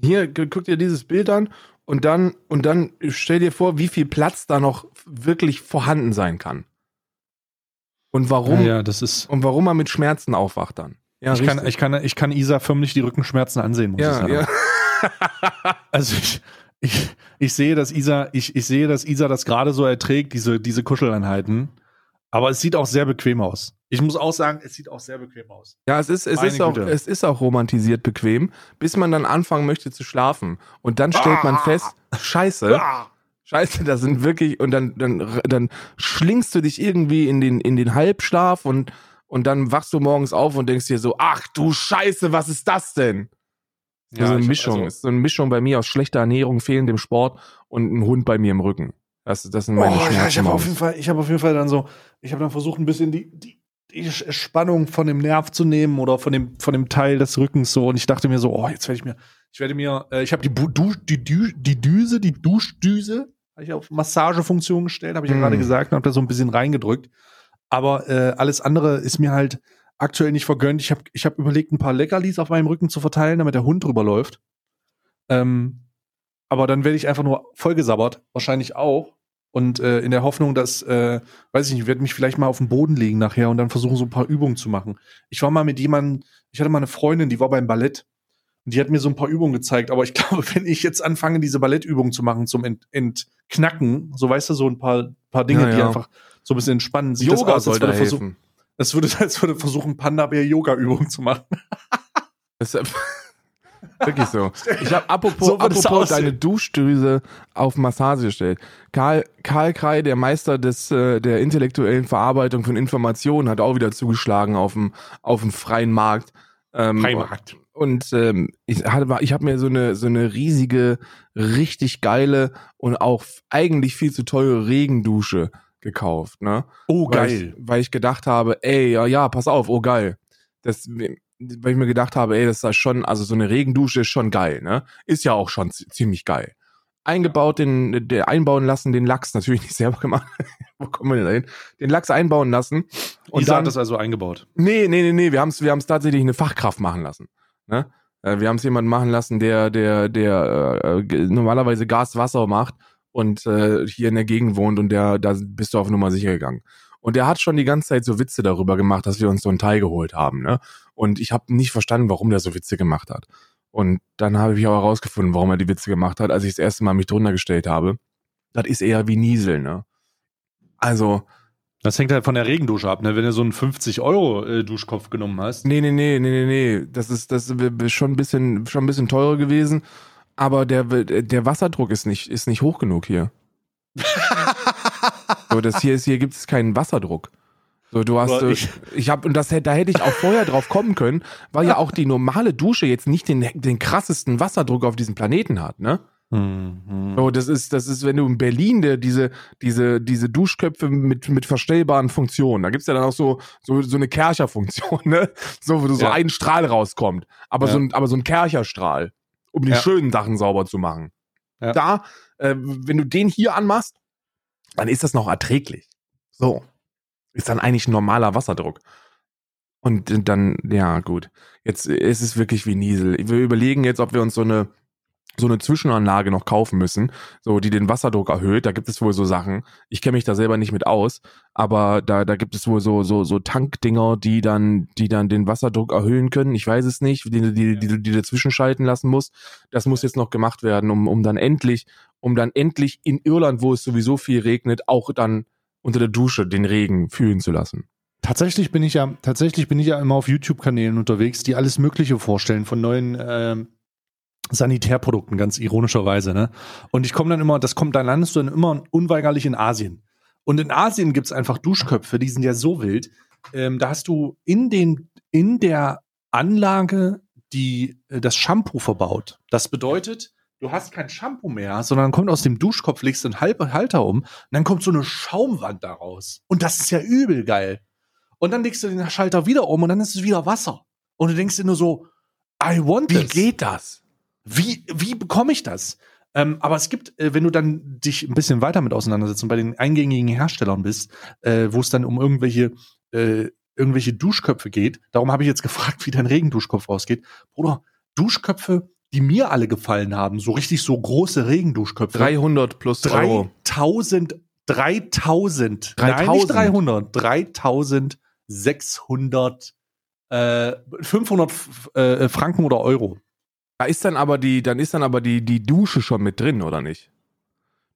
hier, guck dir dieses Bild an und dann, und dann stell dir vor, wie viel Platz da noch wirklich vorhanden sein kann. Und warum, ja, ja das ist und warum man mit Schmerzen aufwacht dann. Ja, ich, kann, ich, kann, ich kann Isa förmlich die Rückenschmerzen ansehen, muss ja, ich sagen. Ja. also ich, ich, ich sehe, dass Isa, ich, ich sehe, dass Isa das gerade so erträgt, diese, diese Kuscheleinheiten. Aber es sieht auch sehr bequem aus. Ich muss auch sagen, es sieht auch sehr bequem aus. Ja, es ist, es ist auch, es ist auch romantisiert bequem, bis man dann anfangen möchte zu schlafen. Und dann stellt ah. man fest, scheiße, ah. scheiße, da sind wirklich, und dann, dann, dann schlingst du dich irgendwie in den, in den Halbschlaf und, und dann wachst du morgens auf und denkst dir so, ach du Scheiße, was ist das denn? Ja, so eine Mischung. Also, ist so eine Mischung bei mir aus schlechter Ernährung, fehlendem Sport und ein Hund bei mir im Rücken. Das, das sind meine oh, ja, ich habe auf jeden Fall, ich habe auf jeden Fall dann so, ich habe dann versucht, ein bisschen die, die, die Spannung von dem Nerv zu nehmen oder von dem, von dem Teil des Rückens so. Und ich dachte mir so, oh, jetzt werde ich mir, ich werde mir, äh, ich habe die, du, die, die, die Düse, die Duschdüse, habe ich auf Massagefunktion gestellt, habe ich ja gerade mm. gesagt, und habe da so ein bisschen reingedrückt. Aber äh, alles andere ist mir halt, aktuell nicht vergönnt. Ich habe ich hab überlegt, ein paar Leckerlis auf meinem Rücken zu verteilen, damit der Hund drüber läuft. Ähm, aber dann werde ich einfach nur vollgesabbert, wahrscheinlich auch. Und äh, in der Hoffnung, dass, äh, weiß ich nicht, ich werde mich vielleicht mal auf den Boden legen nachher und dann versuchen, so ein paar Übungen zu machen. Ich war mal mit jemandem, ich hatte mal eine Freundin, die war beim Ballett. Und die hat mir so ein paar Übungen gezeigt. Aber ich glaube, wenn ich jetzt anfange, diese Ballettübungen zu machen zum Ent Entknacken, so weißt du, so ein paar, paar Dinge, ja, ja. die einfach so ein bisschen entspannen. Sieht Yoga das aus, als würde, versuchen, als würde, als würde versuchen, Panda-Bär-Yoga-Übungen zu machen. Das ist wirklich so. Ich habe apropos, So apropos deine Duschdrüse auf Massage gestellt. Karl, Karl Krei, der Meister des, äh, der intellektuellen Verarbeitung von Informationen, hat auch wieder zugeschlagen auf dem, auf dem freien Markt. Ähm, Und ähm, ich, hatte, ich habe mir so eine, so eine riesige, richtig geile und auch eigentlich viel zu teure Regendusche gekauft. Ne? Oh, weil Ich, weil ich gedacht habe, ey, ja, ja, pass auf, oh geil. Das, weil ich mir gedacht habe, ey, das ist schon, also so eine Regendusche ist schon geil, ne? Ist ja auch schon zi- ziemlich geil. Eingebaut, den, der einbauen lassen, den Lachs natürlich nicht selber gemacht. Wo kommen wir denn da hin? Den Lachs einbauen lassen. Und Isa dann, hat das also eingebaut. Nee, nee, nee, nee, wir haben es wir haben's tatsächlich eine Fachkraft machen lassen. Ne? Äh, Wir haben es jemanden machen lassen, der, der, der äh, ge- normalerweise Gas, Wasser macht und äh, hier in der Gegend wohnt und der, da bist du auf Nummer sicher gegangen. Und der hat schon die ganze Zeit so Witze darüber gemacht, dass wir uns so ein Teil geholt haben. Ne? Und ich habe nicht verstanden, warum der so Witze gemacht hat. Und dann habe ich auch herausgefunden, warum er die Witze gemacht hat, als ich das erste Mal mich drunter gestellt habe. Das ist eher wie Niesel, ne? Also, Das hängt halt von der Regendusche ab, ne? Wenn du so einen 50-Euro-Duschkopf genommen hast. Nee, nee, nee, nee, nee, nee. Das ist, das ist schon ein bisschen, schon ein bisschen teurer gewesen. Aber der, der Wasserdruck ist nicht, ist nicht hoch genug hier. so, das hier ist, hier gibt es keinen Wasserdruck. So, du hast, ich- ich habe, und das, hätte- da hätte ich auch vorher drauf kommen können, weil ja auch die normale Dusche jetzt nicht den, den krassesten Wasserdruck auf diesem Planeten hat, ne? Mhm. So, das ist, das ist, wenn du in Berlin der, diese, diese, diese Duschköpfe mit, mit verstellbaren Funktionen, da gibt's ja dann auch so, so, so eine Kercher-Funktion, ne? So, wo so Ja. ein Strahl rauskommt. Aber Ja. so ein, aber so ein Kercherstrahl, um die Ja. schönen Sachen sauber zu machen. Ja. Da, äh, wenn du den hier anmachst, dann ist das noch erträglich. So. Ist dann eigentlich ein normaler Wasserdruck. Und dann, ja, gut. Jetzt ist es wirklich wie Niesel. Wir überlegen jetzt, ob wir uns so eine, so eine Zwischenanlage noch kaufen müssen, so die den Wasserdruck erhöht. Da gibt es wohl so Sachen. Ich kenne mich da selber nicht mit aus, aber da, da gibt es wohl so, so, so Tankdinger, die dann, die dann den Wasserdruck erhöhen können. Ich weiß es nicht, die, die, die, die du dazwischen schalten lassen musst. Das muss jetzt noch gemacht werden, um, um dann endlich, um dann endlich in Irland, wo es sowieso viel regnet, auch dann unter der Dusche den Regen fühlen zu lassen. Tatsächlich bin ich ja, tatsächlich bin ich ja immer auf YouTube-Kanälen unterwegs, die alles Mögliche vorstellen von neuen ähm, Sanitärprodukten, ganz ironischerweise, ne? Und ich komme dann immer, das kommt, dann landest du dann immer unweigerlich in Asien. Und in Asien gibt's einfach Duschköpfe, die sind ja so wild. Ähm, da hast du in den, in der Anlage die, äh, das Shampoo verbaut. Das bedeutet, du hast kein Shampoo mehr, sondern kommt aus dem Duschkopf, legst einen Halb Halter um und dann kommt so eine Schaumwand daraus. Und das ist ja übel geil. Und dann legst du den Schalter wieder um und dann ist es wieder Wasser. Und du denkst dir nur so, I want this. das? Wie, wie bekomme ich das? Ähm, aber es gibt, äh, wenn du dann dich ein bisschen weiter mit auseinandersetzt und bei den eingängigen Herstellern bist, äh, wo es dann um irgendwelche, äh, irgendwelche Duschköpfe geht, darum habe ich jetzt gefragt, wie dein Regenduschkopf ausgeht. Bruder, Duschköpfe, die mir alle gefallen haben, so richtig so große Regenduschköpfe. 300 plus Euro. 3000, 3000, nein, 3000. nicht 300, 3600, äh, 500 F- äh, Franken oder Euro. Da ist dann aber die, dann ist dann aber die, die Dusche schon mit drin, oder nicht?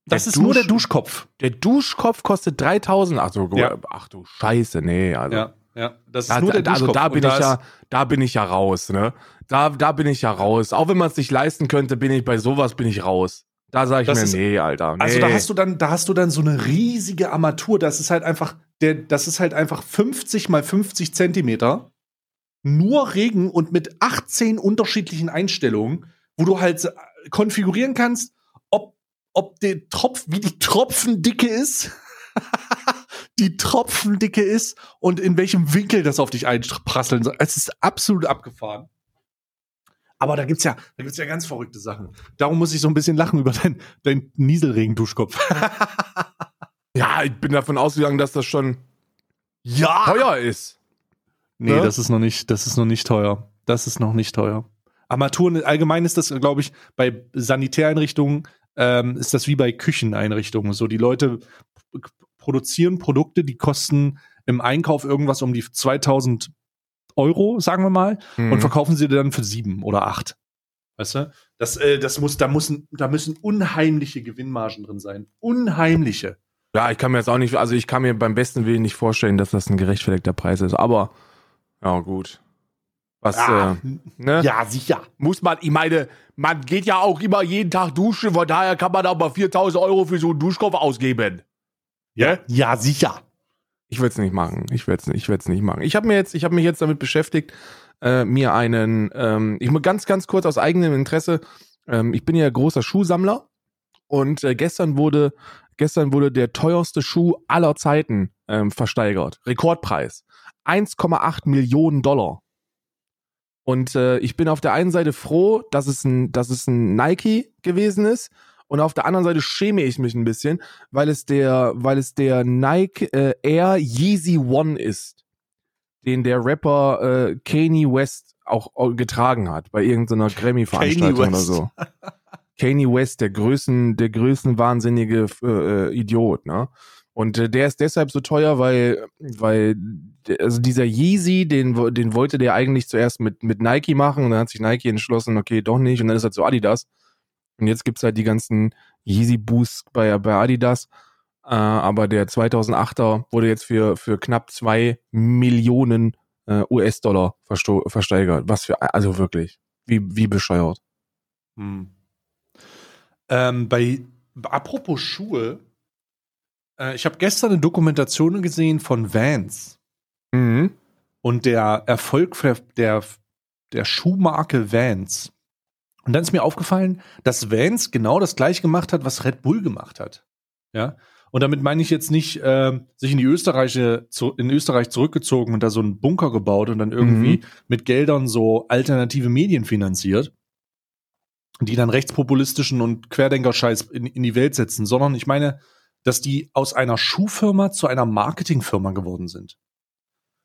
Das Der ist nur der Dusch- Duschkopf. Der Duschkopf kostet 3000. Ach so, Ja. ach du Scheiße, nee, also. Ja, ja. Das ist Da, nur der da, also Duschkopf. da bin ich ja, ist- da bin ich ja raus, ne? Da, da bin ich ja raus. Auch wenn man es sich leisten könnte, bin ich bei sowas bin ich raus. Da sage ich Das mir, ist- nee, Alter. Nee. Also da hast du dann, da hast du dann so eine riesige Armatur. Das ist halt einfach, der, das ist halt einfach 50 mal 50 Zentimeter. Nur Regen und mit 18 unterschiedlichen Einstellungen, wo du halt konfigurieren kannst, ob, ob der Tropf, wie die Tropfendicke ist. die Tropfendicke ist und in welchem Winkel das auf dich einprasseln soll. Es ist absolut abgefahren. Aber da gibt's ja, da gibt's ja ganz verrückte Sachen. Darum muss ich so ein bisschen lachen über dein, dein Nieselregenduschkopf. ja, ich bin davon ausgegangen, dass das schon ja! teuer ist. Nee, Ne? das ist noch nicht, das ist noch nicht teuer. Das ist noch nicht teuer. Armaturen, allgemein ist das, glaube ich, bei Sanitäreinrichtungen ähm, ist das wie bei Kücheneinrichtungen. So, die Leute produzieren Produkte, die kosten im Einkauf irgendwas um die 2000 Euro, sagen wir mal, Mhm. und verkaufen sie dann für sieben oder acht. Weißt du? Das, äh, das muss, da müssen, da müssen unheimliche Gewinnmargen drin sein. Unheimliche. Ja, ich kann mir jetzt auch nicht, also ich kann mir beim besten Willen nicht vorstellen, dass das ein gerechtfertigter Preis ist. Aber ja, gut. Was, Ja. äh, ne? Ja, sicher. Muss man, ich meine, man geht ja auch immer jeden Tag duschen, von daher kann man auch mal 4000 Euro für so einen Duschkopf ausgeben. Ja, ja sicher. Ich würde es nicht machen. Ich würde es ich würd's nicht machen. Ich habe mir jetzt, ich habe mich jetzt damit beschäftigt, äh, mir einen, ähm, ich muss ganz, ganz kurz aus eigenem Interesse, ähm, ich bin ja großer Schuhsammler und äh, gestern wurde, gestern wurde der teuerste Schuh aller Zeiten ähm, versteigert. Rekordpreis. 1,8 Millionen Dollar. Und äh, ich bin auf der einen Seite froh, dass es ein, dass es ein Nike gewesen ist. Und auf der anderen Seite schäme ich mich ein bisschen, weil es der, weil es der Nike äh, Air Yeezy One ist, den der Rapper äh, Kanye West auch äh, getragen hat bei irgendeiner Grammy-Veranstaltung oder so. Kanye West, der größten, der größten wahnsinnige äh, Idiot, ne? Und äh, der ist deshalb so teuer, weil, weil, also dieser Yeezy, den, den wollte der eigentlich zuerst mit, mit Nike machen und dann hat sich Nike entschlossen, okay, doch nicht, und dann ist halt so Adidas. Und jetzt gibt's halt die ganzen Yeezy Boosts bei, bei Adidas. Äh, aber der 2008er wurde jetzt für, für knapp zwei Millionen äh, US-Dollar versteigert. Was für, also wirklich, wie, wie bescheuert. Hm. Ähm, bei apropos Schuhe, äh, ich habe gestern eine Dokumentation gesehen von Vans Mhm. und der Erfolg der, der, Schuhmarke Vans. Und dann ist mir aufgefallen, dass Vans genau das gleiche gemacht hat, was Red Bull gemacht hat. Ja. Und damit meine ich jetzt nicht, äh, sich in die Österreiche, zu, in Österreich zurückgezogen und da so einen Bunker gebaut und dann irgendwie mit Geldern so alternative Medien finanziert, die dann rechtspopulistischen und Querdenker-Scheiß in, in die Welt setzen, sondern ich meine, dass die aus einer Schuhfirma zu einer Marketingfirma geworden sind.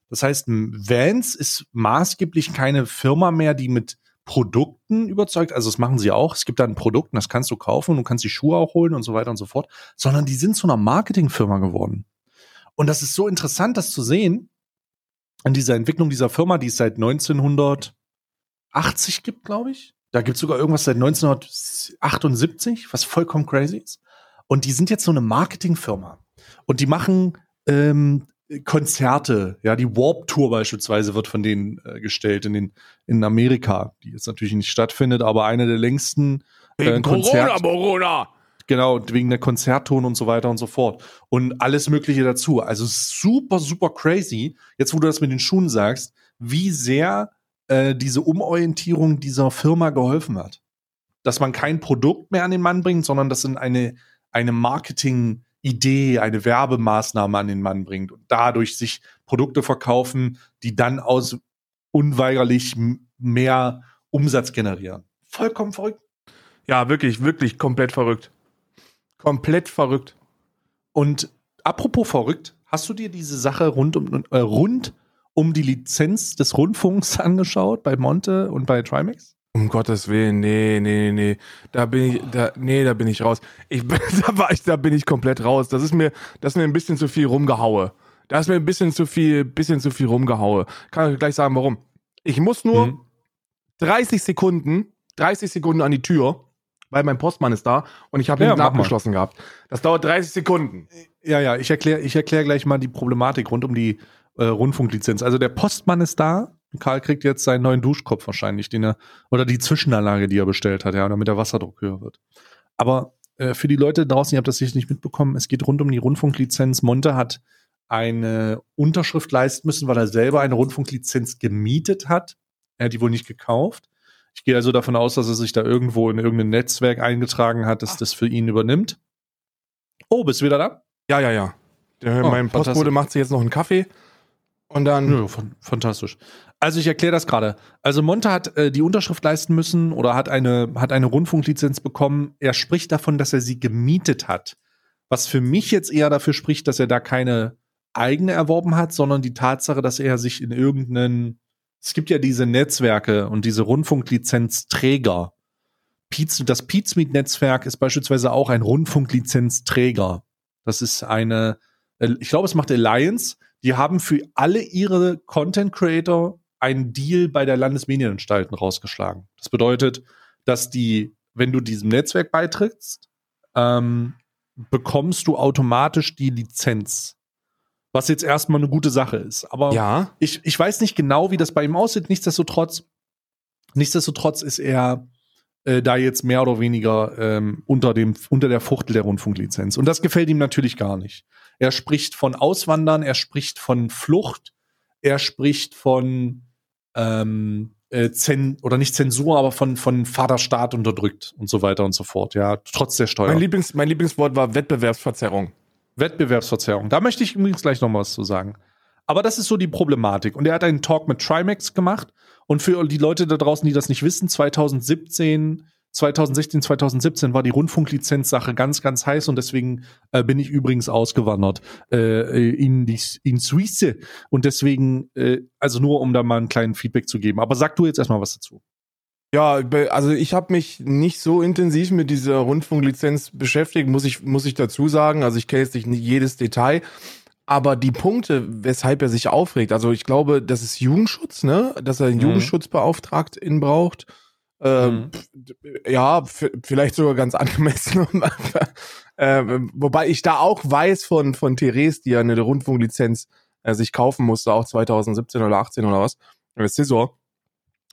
Das heißt, Vans ist maßgeblich keine Firma mehr, die mit Produkten überzeugt, also das machen sie auch. Es gibt da ein Produkt, und das kannst du kaufen und du kannst die Schuhe auch holen und so weiter und so fort, sondern die sind zu einer Marketingfirma geworden. Und das ist so interessant, das zu sehen, an dieser Entwicklung dieser Firma, die es seit 1980 gibt, glaube ich. Da gibt es sogar irgendwas seit 1978, was vollkommen crazy ist. Und die sind jetzt so eine Marketingfirma. Und die machen ähm, Konzerte, ja, die Warp Tour beispielsweise wird von denen äh, gestellt in den in Amerika, die jetzt natürlich nicht stattfindet, aber eine der längsten äh, Konzert, Corona! genau wegen der Konzertton und so weiter und so fort und alles Mögliche dazu. Also super super crazy. Jetzt wo du das mit den Schuhen sagst, wie sehr äh, diese Umorientierung dieser Firma geholfen hat, dass man kein Produkt mehr an den Mann bringt, sondern das in eine eine Marketing Idee, eine Werbemaßnahme an den Mann bringt und dadurch sich Produkte verkaufen, die dann aus unweigerlich mehr Umsatz generieren. Vollkommen verrückt. Ja, wirklich, wirklich komplett verrückt. Komplett verrückt. Und apropos verrückt, hast du dir diese Sache rund um, äh, rund um die Lizenz des Rundfunks angeschaut bei Monte und bei Trimax? Um Gottes Willen, nee, nee, nee. Da bin ich, da, nee, da bin ich raus. Ich bin, da war ich, da bin ich komplett raus. Das ist mir, das ist mir ein bisschen zu viel rumgehaue. Da ist mir ein bisschen zu viel, bisschen zu viel rumgehaue. Kann ich gleich sagen, warum. Ich muss nur Mhm. 30 Sekunden, 30 Sekunden an die Tür, weil mein Postmann ist da und ich habe Ja, mal. abgeschlossen gehabt. Das dauert 30 Sekunden. Ja, ja, ich erkläre ich erklär gleich mal die Problematik rund um die äh, Rundfunklizenz. Also der Postmann ist da. Karl kriegt jetzt seinen neuen Duschkopf wahrscheinlich, den er, oder die Zwischenanlage, die er bestellt hat, ja, damit der Wasserdruck höher wird. Aber äh, für die Leute draußen, ihr habt das sicher nicht mitbekommen, es geht rund um die Rundfunklizenz. Monte hat eine Unterschrift leisten müssen, weil er selber eine Rundfunklizenz gemietet hat. Er hat die wohl nicht gekauft. Ich gehe also davon aus, dass er sich da irgendwo in irgendein Netzwerk eingetragen hat, das das für ihn übernimmt. Oh, bist du wieder da? Ja, ja, ja. Der, Oh, mein Postbote macht sich jetzt noch einen Kaffee und dann. Ja, fan- fantastisch. Also ich erkläre das gerade. Also Monte hat äh, die Unterschrift leisten müssen oder hat eine, hat eine Rundfunklizenz bekommen. Er spricht davon, dass er sie gemietet hat. Was für mich jetzt eher dafür spricht, dass er da keine eigene erworben hat, sondern die Tatsache, dass er sich in irgendeinen, es gibt ja diese Netzwerke und diese Rundfunklizenzträger. Das Pizmeet-Netzwerk ist beispielsweise auch ein Rundfunklizenzträger. Das ist eine, äh, ich glaube, es macht Alliance. Die haben für alle ihre Content Creator einen Deal bei der Landesmedienanstalten rausgeschlagen. Das bedeutet, dass die, wenn du diesem Netzwerk beitrittst, ähm, bekommst du automatisch die Lizenz. Was jetzt erstmal eine gute Sache ist. Aber Ja. ich, ich weiß nicht genau, wie das bei ihm aussieht. Nichtsdestotrotz, nichtsdestotrotz ist er äh, da jetzt mehr oder weniger ähm, unter, dem, unter der Fuchtel der Rundfunklizenz. Und das gefällt ihm natürlich gar nicht. Er spricht von Auswandern, er spricht von Flucht, er spricht von ähm, äh, Zen oder nicht Zensur, aber von, von Vaterstaat unterdrückt und so weiter und so fort. Ja, trotz der Steuer. Mein, Lieblings, mein Lieblingswort war Wettbewerbsverzerrung. Wettbewerbsverzerrung. Da möchte ich übrigens gleich noch was zu sagen. Aber das ist so die Problematik. Und er hat einen Talk mit Trimax gemacht. Und für die Leute da draußen, die das nicht wissen, 2017, 2016, 2017 war die Rundfunklizenzsache ganz, ganz heiß. Und deswegen äh, bin ich übrigens ausgewandert äh, in, die, in Suisse. Und deswegen, äh, also nur um da mal einen kleinen Feedback zu geben. Aber sag du jetzt erstmal was dazu. Ja, also ich habe mich nicht so intensiv mit dieser Rundfunklizenz beschäftigt, muss ich, muss ich dazu sagen. Also ich kenne jetzt nicht jedes Detail. Aber die Punkte, weshalb er sich aufregt, also ich glaube, das ist Jugendschutz, ne? Dass er einen Mhm. Jugendschutzbeauftragten braucht. Ähm, Mhm. Ja, vielleicht sogar ganz angemessen. ähm, wobei ich da auch weiß von, von Therese, die ja eine Rundfunklizenz äh, sich kaufen musste, auch 2017 oder 18 oder was. Äh, Scissor.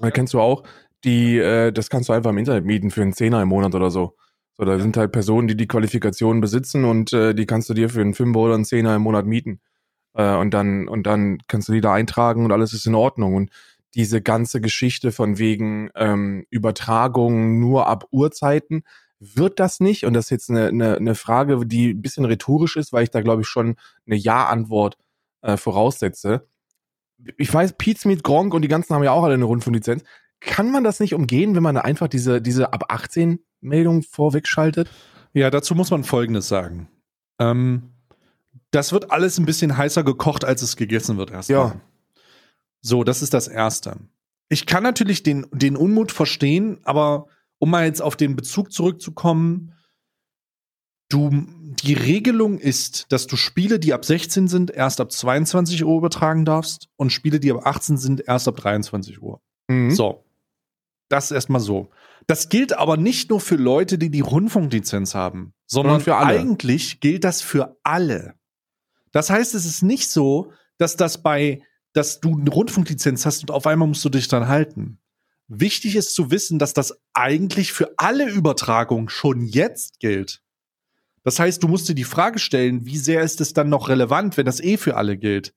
Äh, kennst du auch. Die, äh, das kannst du einfach im Internet mieten für einen Zehner im Monat oder so. So, da sind halt Personen, die die Qualifikationen besitzen und äh, die kannst du dir für einen Fünfer oder einen Zehner im Monat mieten. Äh, und dann, und dann kannst du die da eintragen und alles ist in Ordnung. Und diese ganze Geschichte von wegen ähm, Übertragung nur ab Uhrzeiten, wird das nicht? Und das ist jetzt eine, eine, eine Frage, die ein bisschen rhetorisch ist, weil ich da, glaube ich, schon eine Ja-Antwort äh, voraussetze. Ich weiß, Pete mit Gronk und die ganzen haben ja auch alle eine Rundfunklizenz. Kann man das nicht umgehen, wenn man da einfach diese, diese ab 18 Meldung vorwegschaltet? Ja, dazu muss man Folgendes sagen. Ähm, das wird alles ein bisschen heißer gekocht, als es gegessen wird erstmal. Ja. So, das ist das Erste. Ich kann natürlich den, den Unmut verstehen, aber um mal jetzt auf den Bezug zurückzukommen, du, die Regelung ist, dass du Spiele, die ab 16 sind, erst ab 22 Uhr übertragen darfst und Spiele, die ab 18 sind, erst ab 23 Uhr. Mhm. So. Das ist erstmal so. Das gilt aber nicht nur für Leute, die die Rundfunklizenz haben, sondern Sondern für alle. eigentlich gilt das für alle. Das heißt, es ist nicht so, dass das bei, dass du eine Rundfunklizenz hast und auf einmal musst du dich dran halten. Wichtig ist zu wissen, dass das eigentlich für alle Übertragungen schon jetzt gilt. Das heißt, du musst dir die Frage stellen, wie sehr ist es dann noch relevant, wenn das eh für alle gilt?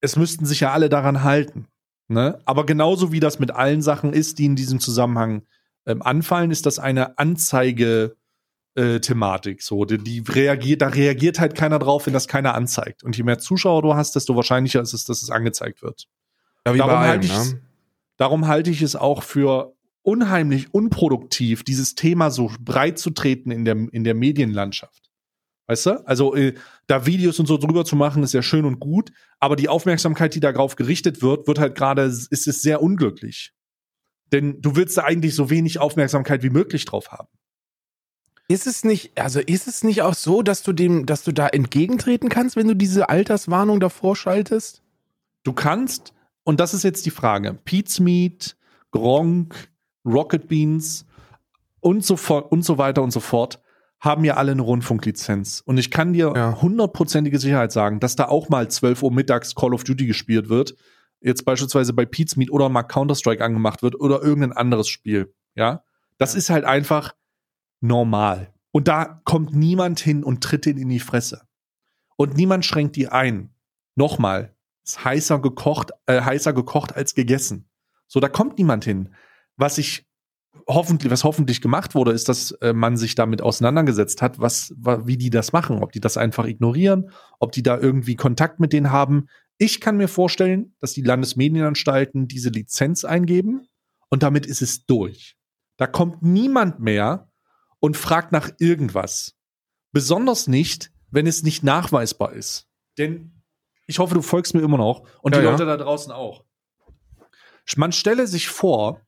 Es müssten sich ja alle daran halten. Ne? Aber genauso wie das mit allen Sachen ist, die in diesem Zusammenhang ähm, anfallen, ist das eine Anzeige-Thematik. so, die, die reagiert, da reagiert halt keiner drauf, wenn das keiner anzeigt. Und je mehr Zuschauer du hast, desto wahrscheinlicher ist es, dass es angezeigt wird. Ja, Darum allem, halte ne? Darum halte ich es auch für unheimlich unproduktiv, dieses Thema so breit zu treten in der, in der Medienlandschaft. Weißt du? Also, äh, da Videos und so drüber zu machen, ist ja schön und gut, aber die Aufmerksamkeit, die darauf gerichtet wird, wird halt gerade, ist es sehr unglücklich. Denn du willst da eigentlich so wenig Aufmerksamkeit wie möglich drauf haben. Ist es nicht, also ist es nicht auch so, dass du dem, dass du da entgegentreten kannst, wenn du diese Alterswarnung davor schaltest? Du kannst, und das ist jetzt die Frage, Pete's Meat, Gronk, Rocket Beans und so und so weiter und so fort haben ja alle eine Rundfunklizenz. Und ich kann dir Ja. hundertprozentige Sicherheit sagen, dass da auch mal 12 Uhr mittags Call of Duty gespielt wird. Jetzt beispielsweise bei Pete's Meat oder mal Counter-Strike angemacht wird oder irgendein anderes Spiel. Ja. Das ist halt einfach normal. Und da kommt niemand hin und tritt ihn in die Fresse. Und niemand schränkt die ein. Nochmal, ist heißer gekocht, äh, heißer gekocht als gegessen. So, da kommt niemand hin. Was ich hoffentlich, was hoffentlich gemacht wurde, ist, dass äh, man sich damit auseinandergesetzt hat, was, wa, wie die das machen, ob die das einfach ignorieren, ob die da irgendwie Kontakt mit denen haben. Ich kann mir vorstellen, dass die Landesmedienanstalten diese Lizenz eingeben und damit ist es durch. Da kommt niemand mehr und fragt nach irgendwas. Besonders nicht, wenn es nicht nachweisbar ist. Denn ich hoffe, du folgst mir immer noch und Ja, die ja. Leute da draußen auch. Man stelle sich vor,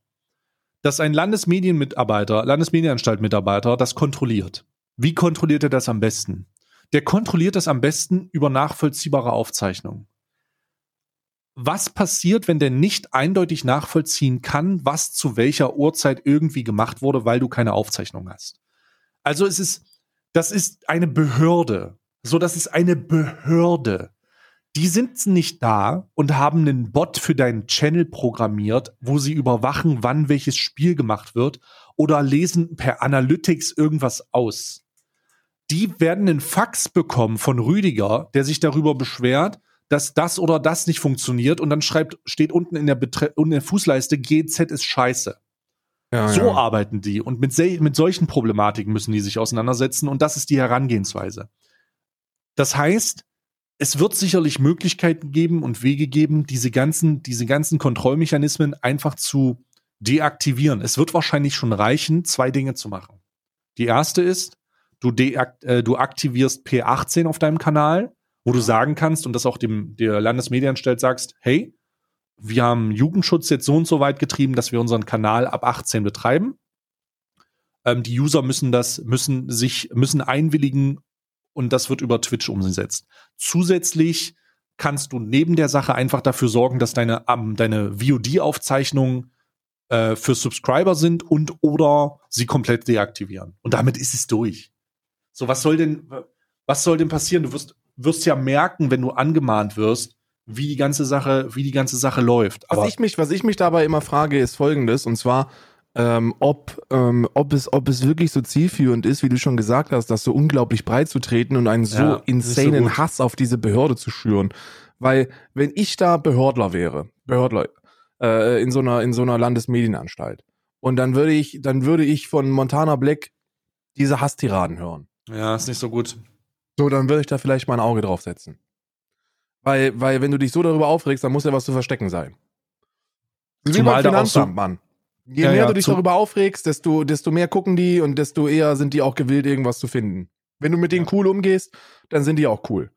dass ein Landesmedienmitarbeiter, Landesmedienanstaltmitarbeiter das kontrolliert. Wie kontrolliert er das am besten? Der kontrolliert das am besten über nachvollziehbare Aufzeichnungen. Was passiert, wenn der nicht eindeutig nachvollziehen kann, was zu welcher Uhrzeit irgendwie gemacht wurde, weil du keine Aufzeichnung hast? Also es ist, das ist eine Behörde. So, das ist eine Behörde. Die sind nicht da und haben einen Bot für deinen Channel programmiert, wo sie überwachen, wann welches Spiel gemacht wird oder lesen per Analytics irgendwas aus. Die werden einen Fax bekommen von Rüdiger, der sich darüber beschwert, dass das oder das nicht funktioniert und dann schreibt, steht unten in der, Betre in der Fußleiste, GZ ist scheiße. Ja, So ja. arbeiten die und mit, mit solchen Problematiken müssen die sich auseinandersetzen und das ist die Herangehensweise. Das heißt, es wird sicherlich Möglichkeiten geben und Wege geben, diese ganzen, diese ganzen Kontrollmechanismen einfach zu deaktivieren. Es wird wahrscheinlich schon reichen, zwei Dinge zu machen. Die erste ist, du, deakt, äh, du aktivierst P18 auf deinem Kanal, wo du sagen kannst und das auch dem der Landesmedienanstalt sagst, hey, wir haben Jugendschutz jetzt so und so weit getrieben, dass wir unseren Kanal ab 18 betreiben. Ähm, die User müssen das, müssen sich, müssen einwilligen und das wird über Twitch umgesetzt. Zusätzlich kannst du neben der Sache einfach dafür sorgen, dass deine, ähm, deine VOD-Aufzeichnungen äh, für Subscriber sind und oder sie komplett deaktivieren. Und damit ist es durch. So, was soll denn, was soll denn passieren? Du wirst, wirst ja merken, wenn du angemahnt wirst, wie die ganze Sache, wie die ganze Sache läuft. Was ich, mich, was ich mich dabei immer frage, ist folgendes, und zwar, ähm, ob, ähm, ob, es, ob es wirklich so zielführend ist, wie du schon gesagt hast, das so unglaublich breit zu treten und einen so Ja, so insanen gut. Hass auf diese Behörde zu schüren. Weil, wenn ich da Behördler wäre, Behördler, äh, in so einer, in so einer Landesmedienanstalt, und dann würde ich, dann würde ich von Montana Black diese Hasstiraden hören. ja, ist nicht so gut. So, dann würde ich da vielleicht mal ein Auge drauf setzen. Weil, weil, wenn du dich so darüber aufregst, dann muss ja was zu verstecken sein. Wie Zumal da auch so- Mann. Je Ja, mehr ja, du dich darüber aufregst, desto, desto mehr gucken die und desto eher sind die auch gewillt, irgendwas zu finden. Wenn du mit denen Ja. cool umgehst, dann sind die auch cool.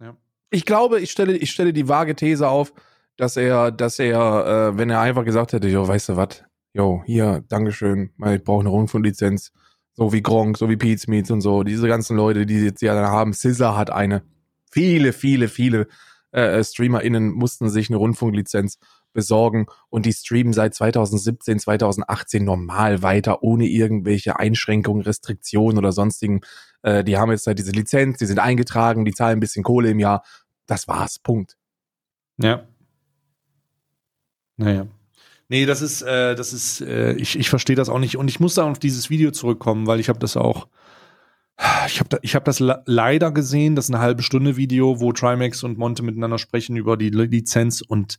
Ja. Ich glaube, ich stelle, ich stelle die vage These auf, dass er, dass er, äh, wenn er einfach gesagt hätte, jo, weißt du was, jo, hier, Dankeschön, ich brauche eine Rundfunklizenz, so wie Gronk, so wie Pete Meets und so, diese ganzen Leute, die jetzt ja dann haben, Scissor hat eine, viele, viele, viele äh, StreamerInnen mussten sich eine Rundfunklizenz besorgen und die streamen seit 2017, 2018 normal weiter, ohne irgendwelche Einschränkungen, Restriktionen oder sonstigen. Äh, die haben jetzt halt diese Lizenz, die sind eingetragen, die zahlen ein bisschen Kohle im Jahr. Das war's, Punkt. Ja. Naja. Nee, das ist, äh, das ist, äh, ich, ich verstehe das auch nicht. Und ich muss da auf dieses Video zurückkommen, weil ich habe das auch, ich habe da, ich hab das le- leider gesehen, das ist eine halbe Stunde Video, wo Trimax und Monte miteinander sprechen über die Li- Lizenz und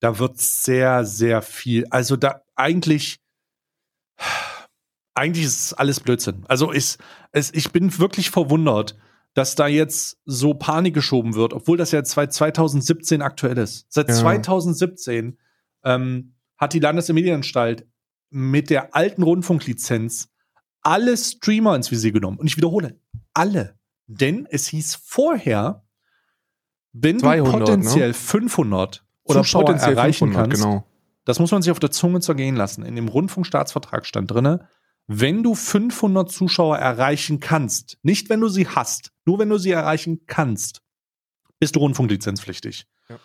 da wird sehr, sehr viel, also da eigentlich, eigentlich ist es alles Blödsinn. Also ist, es, ich bin wirklich verwundert, dass da jetzt so Panik geschoben wird, obwohl das ja seit 2017 aktuell ist. Seit Ja. 2017 ähm, hat die Landesmedienanstalt mit der alten Rundfunklizenz alle Streamer ins Visier genommen. Und ich wiederhole, alle. Denn es hieß vorher, wenn 200, du potenziell 500 Oder Zuschauer potenziell erreichen 500, kannst, genau. das muss man sich auf der Zunge zergehen lassen. In dem Rundfunkstaatsvertrag stand drinne, wenn du 500 Zuschauer erreichen kannst, nicht wenn du sie hast, nur wenn du sie erreichen kannst, bist du rundfunklizenzpflichtig. Ja.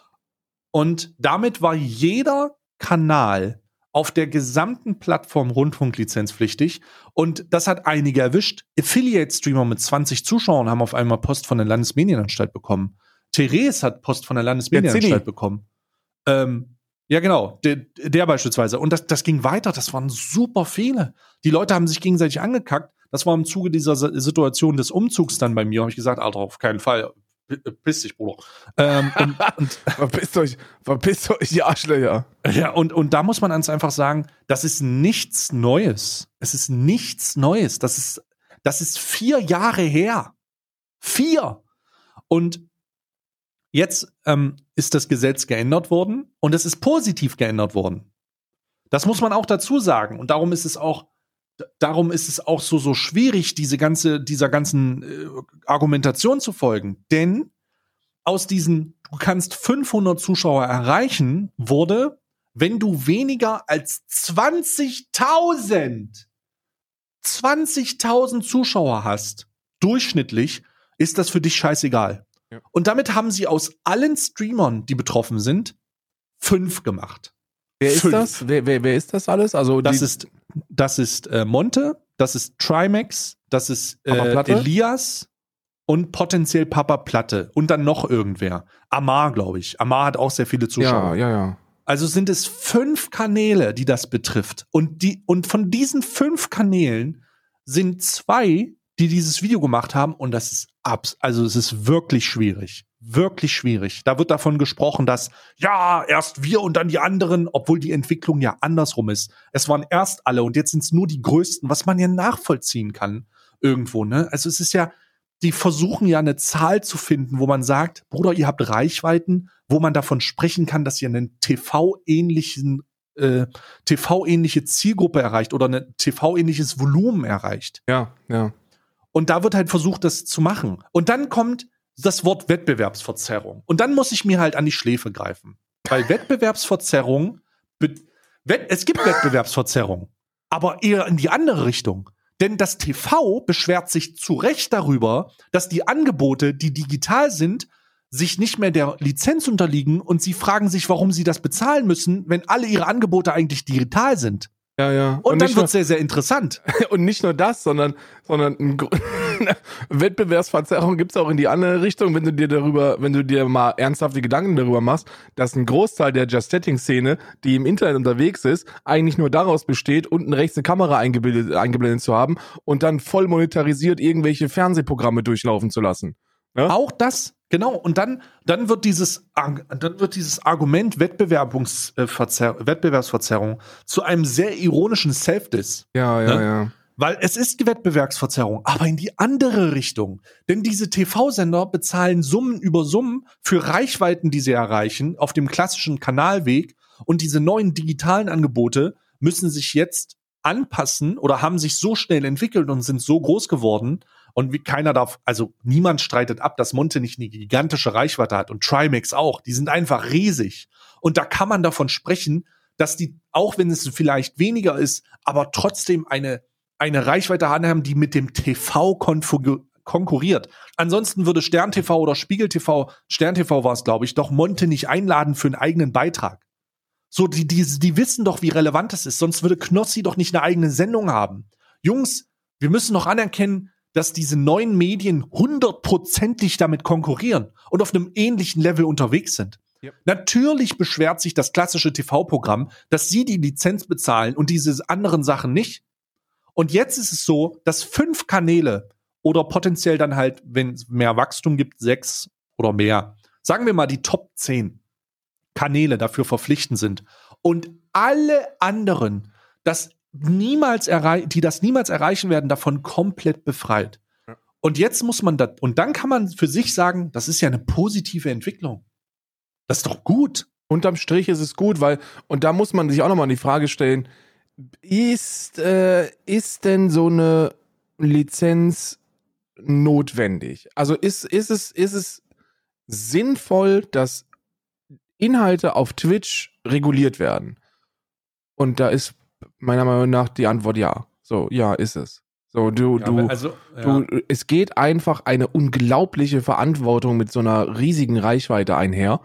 Und damit war jeder Kanal auf der gesamten Plattform rundfunklizenzpflichtig und das hat einige erwischt. Affiliate-Streamer mit 20 Zuschauern haben auf einmal Post von der Landesmedienanstalt bekommen. Therese hat Post von der Landesmedienanstalt bekommen. Ähm, ja, genau, der, der beispielsweise. Und das, das ging weiter, das waren super viele. Die Leute haben sich gegenseitig angekackt. Das war im Zuge dieser Situation des Umzugs dann bei mir. Habe ich gesagt, Alter, auf keinen Fall. P- Piss dich, Bruder. Ähm, und, und, Verpisst euch, verpisst euch, die Arschlöcher. ja, und, und da muss man uns einfach sagen, das ist nichts Neues. Es ist nichts Neues. Das ist, das ist vier Jahre her. Vier. Und jetzt ähm, ist das Gesetz geändert worden und es ist positiv geändert worden. Das muss man auch dazu sagen. Und darum ist es auch, darum ist es auch so, so schwierig, diese ganze, dieser ganzen äh, Argumentation zu folgen. Denn aus diesen, du kannst 500 Zuschauer erreichen, wurde, wenn du weniger als 20.000, 20.000 Zuschauer hast, durchschnittlich, ist das für dich scheißegal. Ja. Und damit haben sie aus allen Streamern, die betroffen sind, fünf gemacht. Wer ist Fünf. das? Wer, wer, wer ist das alles? Also Das ist, das ist äh, Monte, das ist Trimax, das ist äh? Elias und potenziell Papa Platte und dann noch irgendwer. Amar, glaube ich. Amar hat auch sehr viele Zuschauer. Ja, ja, ja. Also sind es fünf Kanäle, die das betrifft. Und, die, und von diesen fünf Kanälen sind zwei, die dieses Video gemacht haben. Und das ist abs, also es ist wirklich schwierig. Wirklich schwierig. Da wird davon gesprochen, dass ja, erst wir und dann die anderen, obwohl die Entwicklung ja andersrum ist. Es waren erst alle und jetzt sind es nur die größten, was man ja nachvollziehen kann irgendwo, ne? Also es ist ja, die versuchen ja eine Zahl zu finden, wo man sagt, Bruder, ihr habt Reichweiten, wo man davon sprechen kann, dass ihr einen TV-ähnlichen äh, TV-ähnliche Zielgruppe erreicht oder ein TV-ähnliches Volumen erreicht. Ja, ja. Und da wird halt versucht, das zu machen. Und dann kommt das Wort Wettbewerbsverzerrung. Und dann muss ich mir halt an die Schläfe greifen. Weil Wettbewerbsverzerrung, be- Wett- es gibt Wettbewerbsverzerrung, aber eher in die andere Richtung. Denn das TV beschwert sich zu Recht darüber, dass die Angebote, die digital sind, sich nicht mehr der Lizenz unterliegen und sie fragen sich, warum sie das bezahlen müssen, wenn alle ihre Angebote eigentlich digital sind. Ja, ja. Und, dann nicht wird es sehr, sehr interessant. und nicht nur das, sondern, sondern Wettbewerbsverzerrung gibt's auch in die andere Richtung, wenn du dir darüber, wenn du dir mal ernsthafte Gedanken darüber machst, dass ein Großteil der Just-Setting-Szene, die im Internet unterwegs ist, eigentlich nur daraus besteht, unten rechts eine Kamera eingebildet, eingeblendet zu haben und dann voll monetarisiert irgendwelche Fernsehprogramme durchlaufen zu lassen. Ja? Auch das, genau. Und dann, dann wird dieses, dann wird dieses Argument Wettbewerbungsverzer Wettbewerbsverzerrung zu einem sehr ironischen Self-Diss. Ja, ja, Ne? ja. Weil es ist Wettbewerbsverzerrung, aber in die andere Richtung. Denn diese TV-Sender bezahlen Summen über Summen für Reichweiten, die sie erreichen, auf dem klassischen Kanalweg. Und diese neuen digitalen Angebote müssen sich jetzt anpassen oder haben sich so schnell entwickelt und sind so groß geworden. Und wie keiner darf, also niemand streitet ab, dass Monte nicht eine gigantische Reichweite hat und Trimax auch. Die sind einfach riesig. Und da kann man davon sprechen, dass die, auch wenn es vielleicht weniger ist, aber trotzdem eine eine Reichweite haben, die mit dem TV konkurriert. Ansonsten würde Stern TV oder Spiegel TV, Stern TV war es, glaube ich, doch Monte nicht einladen für einen eigenen Beitrag. So, die, die, die wissen doch, wie relevant das ist, sonst würde Knossi doch nicht eine eigene Sendung haben. Jungs, wir müssen doch anerkennen, dass diese neuen Medien hundertprozentig damit konkurrieren und auf einem ähnlichen Level unterwegs sind. Yep. Natürlich beschwert sich das klassische TV-Programm, dass sie die Lizenz bezahlen und diese anderen Sachen nicht. Und jetzt ist es so, dass fünf Kanäle oder potenziell dann halt, wenn es mehr Wachstum gibt, sechs oder mehr, sagen wir mal die Top 10 Kanäle dafür verpflichtend sind. Und alle anderen, das niemals errei die das niemals erreichen werden, davon komplett befreit. Ja. Und jetzt muss man das, und dann kann man für sich sagen, das ist ja eine positive Entwicklung. Das ist doch gut. Unterm Strich ist es gut, weil, und da muss man sich auch nochmal die Frage stellen, ist, äh, ist denn so eine Lizenz notwendig? Also ist, ist, es, ist es sinnvoll, dass Inhalte auf Twitch reguliert werden? Und da ist meiner Meinung nach die Antwort ja. So, ja, ist es. So, du, du, also, Du, es geht einfach eine unglaubliche Verantwortung mit so einer riesigen Reichweite einher.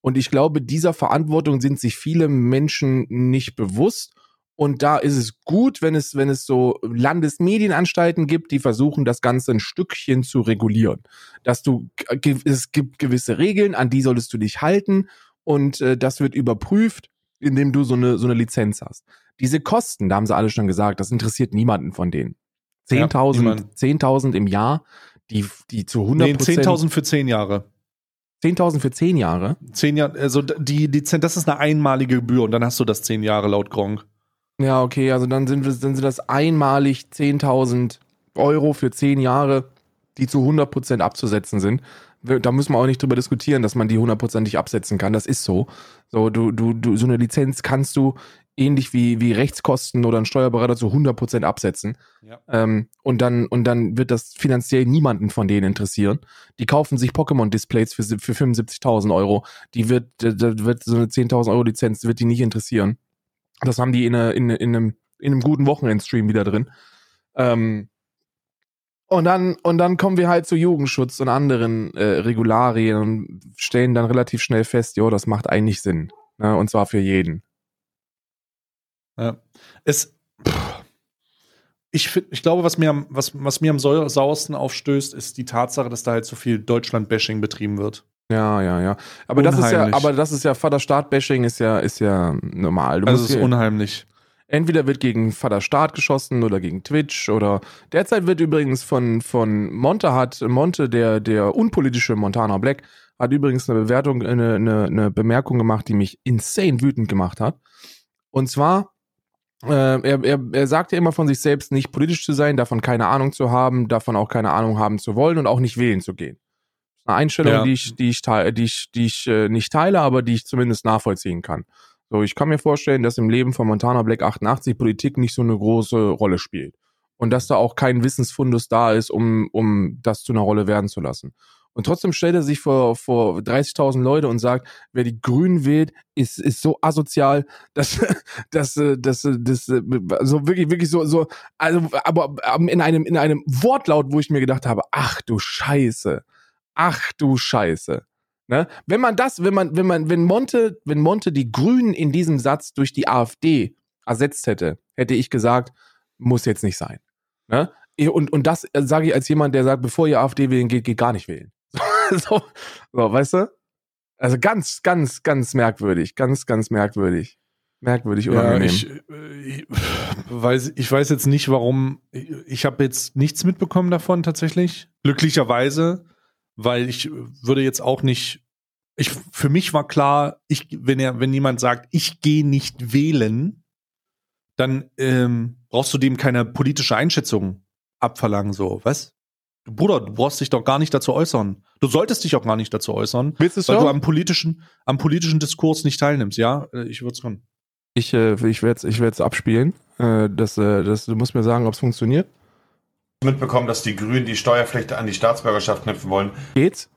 Und ich glaube, dieser Verantwortung sind sich viele Menschen nicht bewusst. Und da ist es gut, wenn es, wenn es so Landesmedienanstalten gibt, die versuchen, das Ganze ein Stückchen zu regulieren. Dass du, es gibt gewisse Regeln, an die solltest du dich halten. Und äh, das wird überprüft, indem du so eine, so eine Lizenz hast. Diese Kosten, da haben sie alle schon gesagt, das interessiert niemanden von denen. Ja, 10.000 niemand. 10.000 im Jahr, die, die zu 100 nee, 10.000 für 10 Jahre. 10.000 für 10 Jahre. Zehn Jahre, also die Lizenz, das ist eine einmalige Gebühr und dann hast du das 10 Jahre laut Gronk. Ja, okay, also dann sind, wir- dann sind das einmalig 10.000 Euro für 10 Jahre, die zu 100% abzusetzen sind. Da müssen wir auch nicht drüber diskutieren, dass man die 100% nicht absetzen kann. Das ist so. So, du, du, du, so eine Lizenz kannst du ähnlich wie, wie Rechtskosten oder ein Steuerberater zu 100% absetzen. Ja. Ähm, und dann, und dann wird das finanziell niemanden von denen interessieren. Die kaufen sich Pokémon-Displays für, für 75.000 Euro. Die wird, da da wird so eine 10.000 Euro Lizenz, wird die nicht interessieren. Das haben die in, eine, in, in, einem, in einem guten Wochenendstream wieder drin. Ähm, und dann, und dann kommen wir halt zu Jugendschutz und anderen äh, Regularien und stellen dann relativ schnell fest, jo, das macht eigentlich Sinn. Ne? Und zwar für jeden. Ja. Es, pff, ich, find, ich glaube, was mir, am, was, was mir am sau- sauersten aufstößt, ist die Tatsache, dass da halt so viel Deutschland-Bashing betrieben wird. Ja, ja, ja. Aber das ist ja, Unheimlich. aber das ist ja Vater-Staat-Bashing ist ja, ist ja normal. Du Also es ist unheimlich. Entweder wird gegen Vater-Staat geschossen oder gegen Twitch oder derzeit wird übrigens von, von Monte hat, Monte, der, der unpolitische Montana Black, hat übrigens eine Bewertung, eine, eine, eine Bemerkung gemacht, die mich insane wütend gemacht hat. Und zwar, äh, er, er, er sagt ja immer von sich selbst, nicht politisch zu sein, davon keine Ahnung zu haben, davon auch keine Ahnung haben zu wollen und auch nicht wählen zu gehen. Eine Einstellung, Ja. die ich, die ich, teile, die ich, die ich äh, nicht teile, aber die ich zumindest nachvollziehen kann. So, ich kann mir vorstellen, dass im Leben von Montana Black 88 Politik nicht so eine große Rolle spielt. Und dass da auch kein Wissensfundus da ist, um, um das zu einer Rolle werden zu lassen. Und trotzdem stellt er sich vor, vor 30.000 Leute und sagt, wer die Grünen wählt, ist, ist so asozial, dass, dass, äh, dass, äh, das, äh, so wirklich, wirklich so, so, also, aber ähm, in einem, in einem Wortlaut, wo ich mir gedacht habe, ach du Scheiße, ach du Scheiße. Ne? Wenn man das, wenn man, wenn man, wenn Monte, wenn Monte die Grünen in diesem Satz durch die AfD ersetzt hätte, hätte ich gesagt, muss jetzt nicht sein. Ne? Und, und das sage ich als jemand, der sagt, bevor ihr AfD wählen geht, geht gar nicht wählen. so, so, weißt du? Also ganz, ganz, ganz merkwürdig, ganz, ganz merkwürdig. Merkwürdig, Ja, unangenehm. ich, äh, ich, weiß, ich weiß jetzt nicht, warum. Ich, ich habe jetzt nichts mitbekommen davon tatsächlich. Glücklicherweise, weil ich würde jetzt auch nicht. Ich, für mich war klar, ich, wenn er, wenn jemand sagt, ich gehe nicht wählen, dann ähm, brauchst du dem keine politische Einschätzung abverlangen, so, was? Du Bruder, du brauchst dich doch gar nicht dazu äußern. Du solltest dich auch gar nicht dazu äußern, Willst du weil du auch? am politischen, am politischen Diskurs nicht teilnimmst, ja? Äh, Ich würde es können. Ich, äh, ich werde es ich werd's abspielen. Äh, das, äh, das, du musst mir sagen, ob es funktioniert. Mitbekommen, dass die Grünen die Steuerpflicht an die Staatsbürgerschaft knüpfen wollen. Geht's?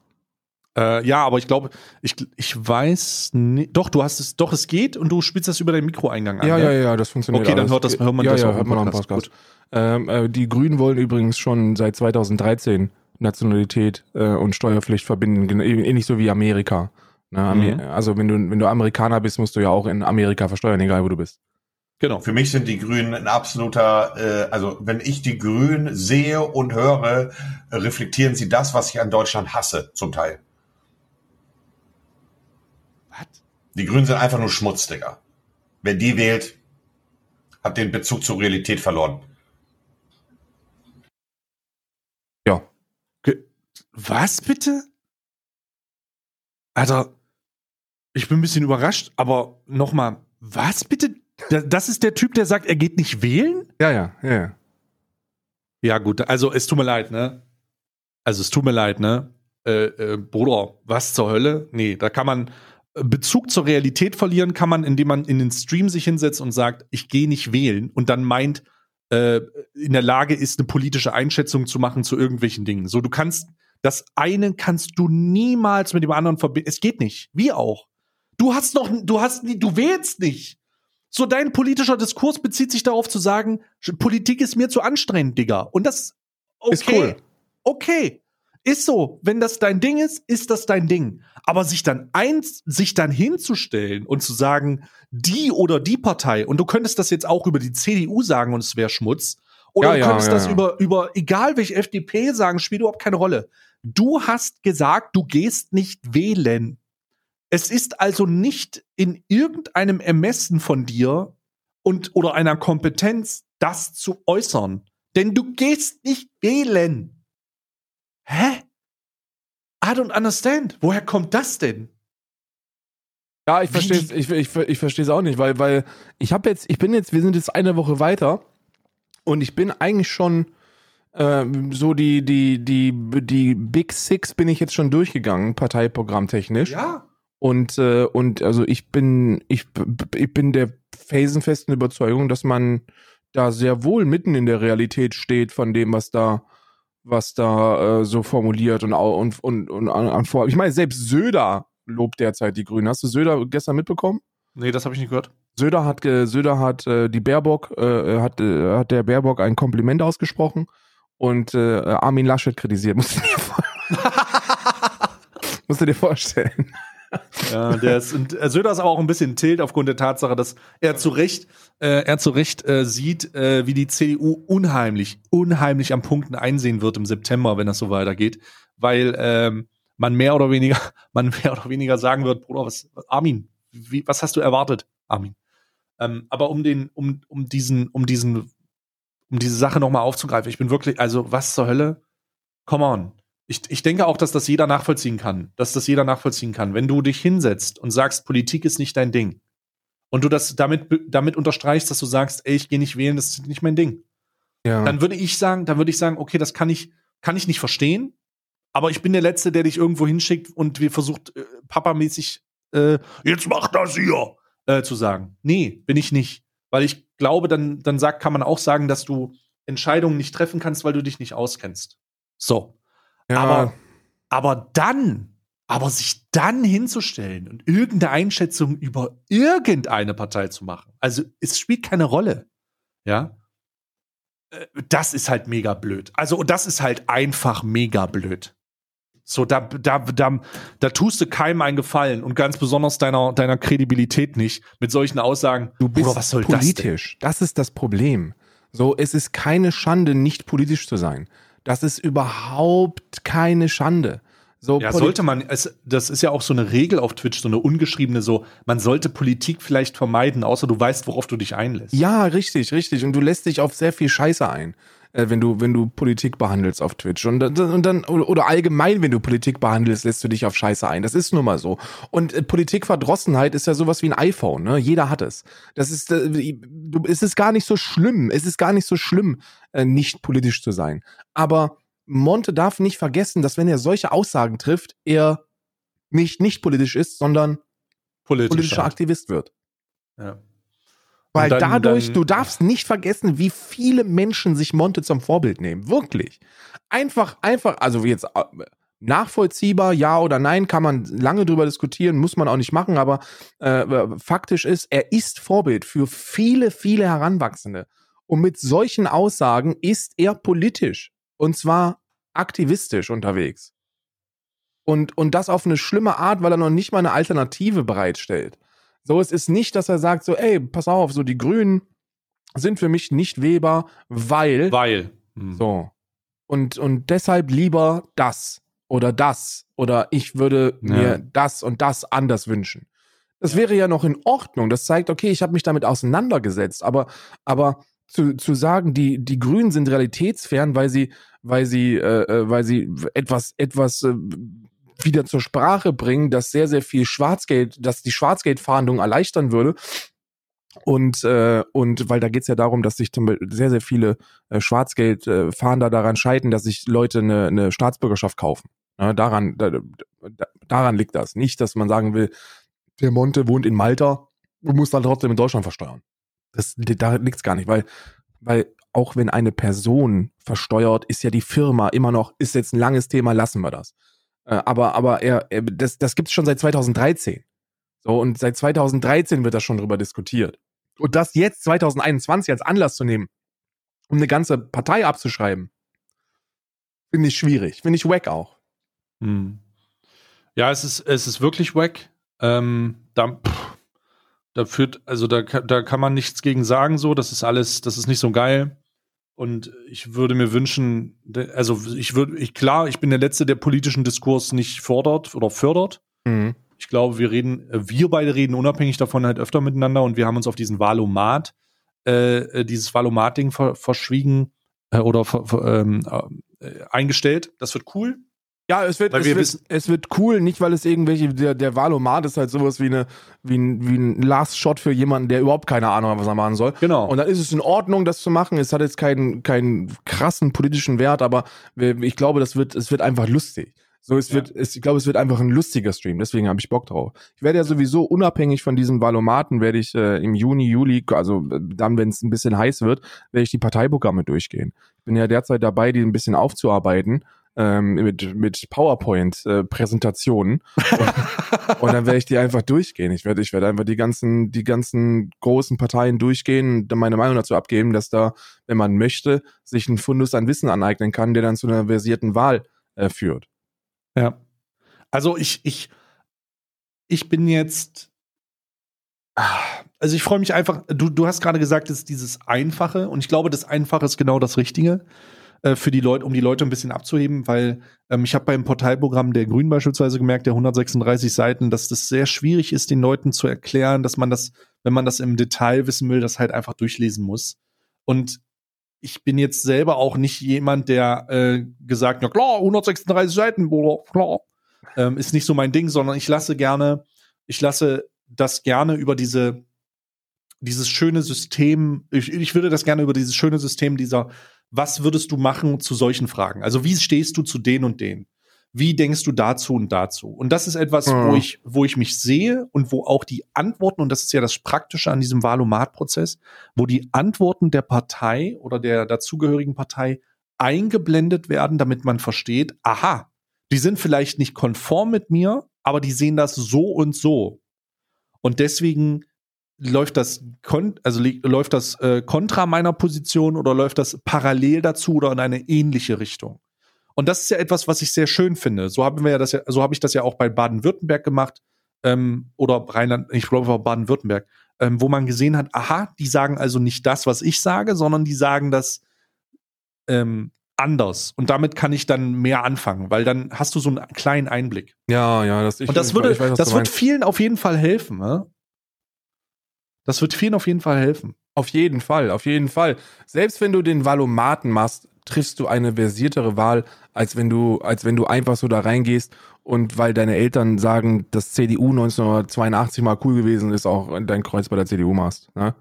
Äh, ja, aber ich glaube, ich, ich weiß nicht. Doch, du hast es, doch, es geht und du spielst das über den Mikroeingang an. Ja, ne? ja, ja, das funktioniert. Okay, dann hört das- hört man ja, das ja, auch hört man Podcast. Podcast. Ähm, äh, die Grünen wollen übrigens schon seit 2013 Nationalität äh, und Steuerpflicht verbinden, ähnlich so wie Amerika. Ne, Amer Mhm. Also wenn du, wenn du Amerikaner bist, musst du ja auch in Amerika versteuern, egal wo du bist. Genau. Für mich sind die Grünen ein absoluter, äh, also wenn ich die Grünen sehe und höre, äh, reflektieren sie das, was ich an Deutschland hasse, zum Teil. Was? Die Grünen sind einfach nur Schmutz, Digga. Wer die wählt, hat den Bezug zur Realität verloren. Ja. Ge- Was bitte? Alter, ich bin ein bisschen überrascht, aber nochmal, was bitte? Da- Das ist der Typ, der sagt, er geht nicht wählen? Ja, ja, ja, ja. Ja, gut, also es tut mir leid, ne? Also es tut mir leid, ne? Äh, äh, Bruder, was zur Hölle? Nee, da kann man äh, Bezug zur Realität verlieren, kann man, indem man in den Stream sich hinsetzt und sagt, ich gehe nicht wählen und dann meint, äh, in der Lage ist, eine politische Einschätzung zu machen zu irgendwelchen Dingen. So, du kannst, das eine kannst du niemals mit dem anderen verbinden. Es geht nicht. Wie auch. Du hast noch, du hast, nie- du wählst nicht. So, dein politischer Diskurs bezieht sich darauf zu sagen, Politik ist mir zu anstrengend, Digga. Und das okay. Ist cool. Okay. Ist so. Wenn das dein Ding ist, ist das dein Ding. Aber sich dann eins, sich dann hinzustellen und zu sagen, die oder die Partei, und du könntest das jetzt auch über die CDU sagen und es wäre Schmutz. Oder Ja, du könntest ja, das ja. über, über, egal welche FDP sagen, spielt überhaupt keine Rolle. Du hast gesagt, du gehst nicht wählen. Es ist also nicht in irgendeinem Ermessen von dir und oder einer Kompetenz, das zu äußern. Denn du gehst nicht wählen. Hä? I don't understand. Woher kommt das denn? Ja, ich verstehe die- ich, ich, ich verstehe es auch nicht, weil, weil ich habe jetzt, ich bin jetzt, wir sind jetzt eine Woche weiter und ich bin eigentlich schon ähm, so die, die, die, die Big Six bin ich jetzt schon durchgegangen, parteiprogrammtechnisch. Ja. Und, äh, und also ich bin, ich, ich bin der felsenfesten Überzeugung, dass man da sehr wohl mitten in der Realität steht von dem, was da, was da äh, so formuliert und, und, und, und an, an vor. Ich meine, selbst Söder lobt derzeit die Grünen. Hast du Söder gestern mitbekommen? Nee, das habe ich nicht gehört. Söder hat, Söder hat äh, die Baerbock, äh, hat, äh, hat der Baerbock ein Kompliment ausgesprochen und äh, Armin Laschet kritisiert. Musst du dir, vor musst du dir vorstellen. Ja, der ist, und Söder ist aber auch ein bisschen tilt aufgrund der Tatsache, dass er zu Recht, äh, er zu Recht äh, sieht, äh, wie die CDU unheimlich, unheimlich am Punkten einsehen wird im September, wenn das so weitergeht, weil ähm, man mehr oder weniger, man mehr oder weniger sagen wird, Bruder, was, Armin, wie, was hast du erwartet, Armin? Ähm, aber um den, um, um diesen, um diesen, um diese Sache nochmal aufzugreifen, ich bin wirklich, also was zur Hölle? Come on. Ich, ich denke auch, dass das jeder nachvollziehen kann, dass das jeder nachvollziehen kann. Wenn du dich hinsetzt und sagst, Politik ist nicht dein Ding und du das damit, damit unterstreichst, dass du sagst, ey, ich gehe nicht wählen, das ist nicht mein Ding. Ja. Dann würde ich sagen, dann würde ich sagen, okay, das kann ich, kann ich nicht verstehen, aber ich bin der Letzte, der dich irgendwo hinschickt und wir versucht, äh, papamäßig, äh, jetzt mach das hier, äh, zu sagen. Nee, bin ich nicht. Weil ich glaube, dann, dann sagt, kann man auch sagen, dass du Entscheidungen nicht treffen kannst, weil du dich nicht auskennst. So. Ja. Aber, aber dann, aber sich dann hinzustellen und irgendeine Einschätzung über irgendeine Partei zu machen, also es spielt keine Rolle. Ja. Äh, das ist halt mega blöd. Also, und das ist halt einfach mega blöd. So, da, da, da, da tust du keinem einen Gefallen und ganz besonders deiner, deiner Kredibilität nicht mit solchen Aussagen. Du bist was soll politisch. Das, das ist das Problem. So, es ist keine Schande, nicht politisch zu sein. Das ist überhaupt keine Schande. So ja, sollte man, es, das ist ja auch so eine Regel auf Twitch, so eine ungeschriebene, so, man sollte Politik vielleicht vermeiden, außer du weißt, worauf du dich einlässt. Ja, richtig, richtig. Und du lässt dich auf sehr viel Scheiße ein äh, wenn du, wenn du Politik behandelst auf Twitch. Und, und dann, oder allgemein, wenn du Politik behandelst, lässt du dich auf Scheiße ein. Das ist nun mal so. Und äh, Politikverdrossenheit ist ja sowas wie ein iPhone, ne? Jeder hat es. Das ist, äh, du, es ist gar nicht so schlimm. Es ist gar nicht so schlimm, äh, nicht politisch zu sein. Aber Monte darf nicht vergessen, dass wenn er solche Aussagen trifft, er nicht nicht politisch ist, sondern Politisch politischer halt. Aktivist wird. Ja. Weil dann, dadurch, dann, du darfst nicht vergessen, wie viele Menschen sich Monte zum Vorbild nehmen. Wirklich. Einfach, einfach, also jetzt äh, nachvollziehbar, ja oder nein, kann man lange drüber diskutieren, muss man auch nicht machen, aber äh, faktisch ist, er ist Vorbild für viele, viele Heranwachsende. Und mit solchen Aussagen ist er politisch. Und zwar aktivistisch unterwegs. Und, und das auf eine schlimme Art, weil er noch nicht mal eine Alternative bereitstellt. So, es ist nicht, dass er sagt so, ey, pass auf, so die Grünen sind für mich nicht Weber, weil. Weil. Hm. So. Und, und deshalb lieber das oder das oder ich würde ja. mir das und das anders wünschen. Das ja. wäre ja noch in Ordnung. Das zeigt, okay, ich habe mich damit auseinandergesetzt. Aber, aber zu, zu sagen, die, die Grünen sind realitätsfern, weil sie, weil sie, äh, äh weil sie etwas, etwas äh, wieder zur Sprache bringen, dass sehr, sehr viel Schwarzgeld, dass die Schwarzgeldfahndung erleichtern würde. Und, äh, und weil da geht's ja darum, dass sich sehr, sehr viele äh, Schwarzgeldfahnder daran scheiden, dass sich Leute eine, eine Staatsbürgerschaft kaufen. Ja, daran, da, daran liegt das. Nicht, dass man sagen will, der Monte wohnt in Malta und muss dann trotzdem in Deutschland versteuern. Das, da liegt's gar nicht, weil, weil auch wenn eine Person versteuert, ist ja die Firma immer noch, ist jetzt ein langes Thema, lassen wir das. Äh, aber aber er, er das, das gibt es schon seit 2013. So, und seit 2013 wird da schon drüber diskutiert. Und das jetzt 2021 als Anlass zu nehmen, um eine ganze Partei abzuschreiben, finde ich schwierig. Finde ich wack auch. Hm. Ja, es ist, es ist wirklich wack. Ähm, da, pff, da führt, also da, da kann man nichts gegen sagen, so. Das ist alles, das ist nicht so geil. Und ich würde mir wünschen, also ich würde, ich, klar, ich bin der Letzte, der politischen Diskurs nicht fordert oder fördert. Mhm. Ich glaube, wir reden, wir beide reden unabhängig davon halt öfter miteinander und wir haben uns auf diesen Valomat, äh, äh dieses Valomat-Ding ver verschwiegen äh, oder ver ähm, äh, eingestellt. Das wird cool. Ja, es wird, es wird, es wird cool, nicht weil es irgendwelche, der, der Valomat ist halt sowas wie, eine, wie, ein, wie ein Last Shot für jemanden, der überhaupt keine Ahnung hat, was er machen soll. Genau. Und dann ist es in Ordnung, das zu machen. Es hat jetzt keinen, keinen krassen politischen Wert, aber ich glaube, das wird, es wird einfach lustig. So, es ja. wird, es, ich glaube, es wird einfach ein lustiger Stream, deswegen habe ich Bock drauf. Ich werde ja sowieso unabhängig von diesem Valomaten, werde ich äh, im Juni, Juli, also äh, dann, wenn es ein bisschen heiß wird, werde ich die Parteiprogramme durchgehen. Ich bin ja derzeit dabei, die ein bisschen aufzuarbeiten ähm, mit, mit PowerPoint-Präsentationen. Äh, und, dann werde ich die einfach durchgehen. Ich werde ich werde einfach die ganzen, die ganzen großen Parteien durchgehen und meine Meinung dazu abgeben, dass da, wenn man möchte, sich ein Fundus an Wissen aneignen kann, der dann zu einer versierten Wahl äh, führt. Ja. Also ich, ich, ich bin jetzt. Also ich freue mich einfach, du, du hast gerade gesagt, es ist dieses Einfache und ich glaube, das Einfache ist genau das Richtige äh, für die Leute, um die Leute ein bisschen abzuheben, weil ähm, ich habe beim Portalprogramm der Grünen beispielsweise gemerkt, der 136 Seiten, dass das sehr schwierig ist, den Leuten zu erklären, dass man das, wenn man das im Detail wissen will, das halt einfach durchlesen muss. Und ich bin jetzt selber auch nicht jemand, der äh, gesagt, na klar, 136 Seiten, klar, ähm, ist nicht so mein Ding, sondern ich lasse gerne, ich lasse das gerne über diese dieses schöne System, ich, ich würde das gerne über dieses schöne System dieser, was würdest du machen zu solchen Fragen? Also wie stehst du zu den und den? Wie denkst du dazu und dazu? Und das ist etwas, mhm. wo ich, wo ich mich sehe und wo auch die Antworten, und das ist ja das Praktische an diesem Wahlomat-Prozess, wo die Antworten der Partei oder der dazugehörigen Partei eingeblendet werden, damit man versteht, aha, die sind vielleicht nicht konform mit mir, aber die sehen das so und so. Und deswegen läuft das also läuft das äh, kontra meiner Position oder läuft das parallel dazu oder in eine ähnliche Richtung? Und das ist ja etwas, was ich sehr schön finde. So haben wir ja das ja, so habe ich das ja auch bei Baden-Württemberg gemacht ähm, oder Rheinland, ich glaube war Baden-Württemberg, ähm, wo man gesehen hat, aha, die sagen also nicht das, was ich sage, sondern die sagen das ähm, anders. Und damit kann ich dann mehr anfangen, weil dann hast du so einen kleinen Einblick. Ja, ja, das ich, Und das würde, weiß, das wird vielen auf jeden Fall helfen. Ne? Das wird vielen auf jeden Fall helfen. Auf jeden Fall, auf jeden Fall. Selbst wenn du den Valomaten machst, triffst du eine versiertere Wahl, als wenn du, als wenn du einfach so da reingehst und weil deine Eltern sagen, dass CDU 1982 mal cool gewesen ist, auch dein Kreuz bei der CDU machst. Ne?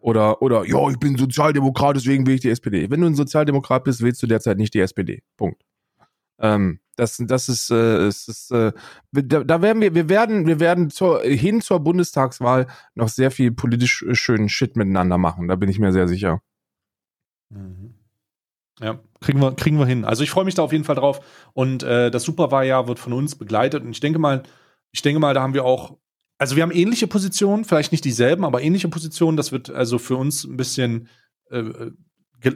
Oder, oder, ja, ich bin Sozialdemokrat, deswegen will ich die SPD. Wenn du ein Sozialdemokrat bist, willst du derzeit nicht die SPD. Punkt. Ähm, das, das ist, äh, es ist äh, da, da werden wir, wir werden, wir werden zur, hin zur Bundestagswahl noch sehr viel politisch schönen Shit miteinander machen. Da bin ich mir sehr sicher. Mhm. Ja, kriegen wir, kriegen wir hin. Also ich freue mich da auf jeden Fall drauf. Und äh, das Superwahljahr wird von uns begleitet. Und ich denke mal, ich denke mal, da haben wir auch, also wir haben ähnliche Positionen, vielleicht nicht dieselben, aber ähnliche Positionen. Das wird also für uns ein bisschen, äh,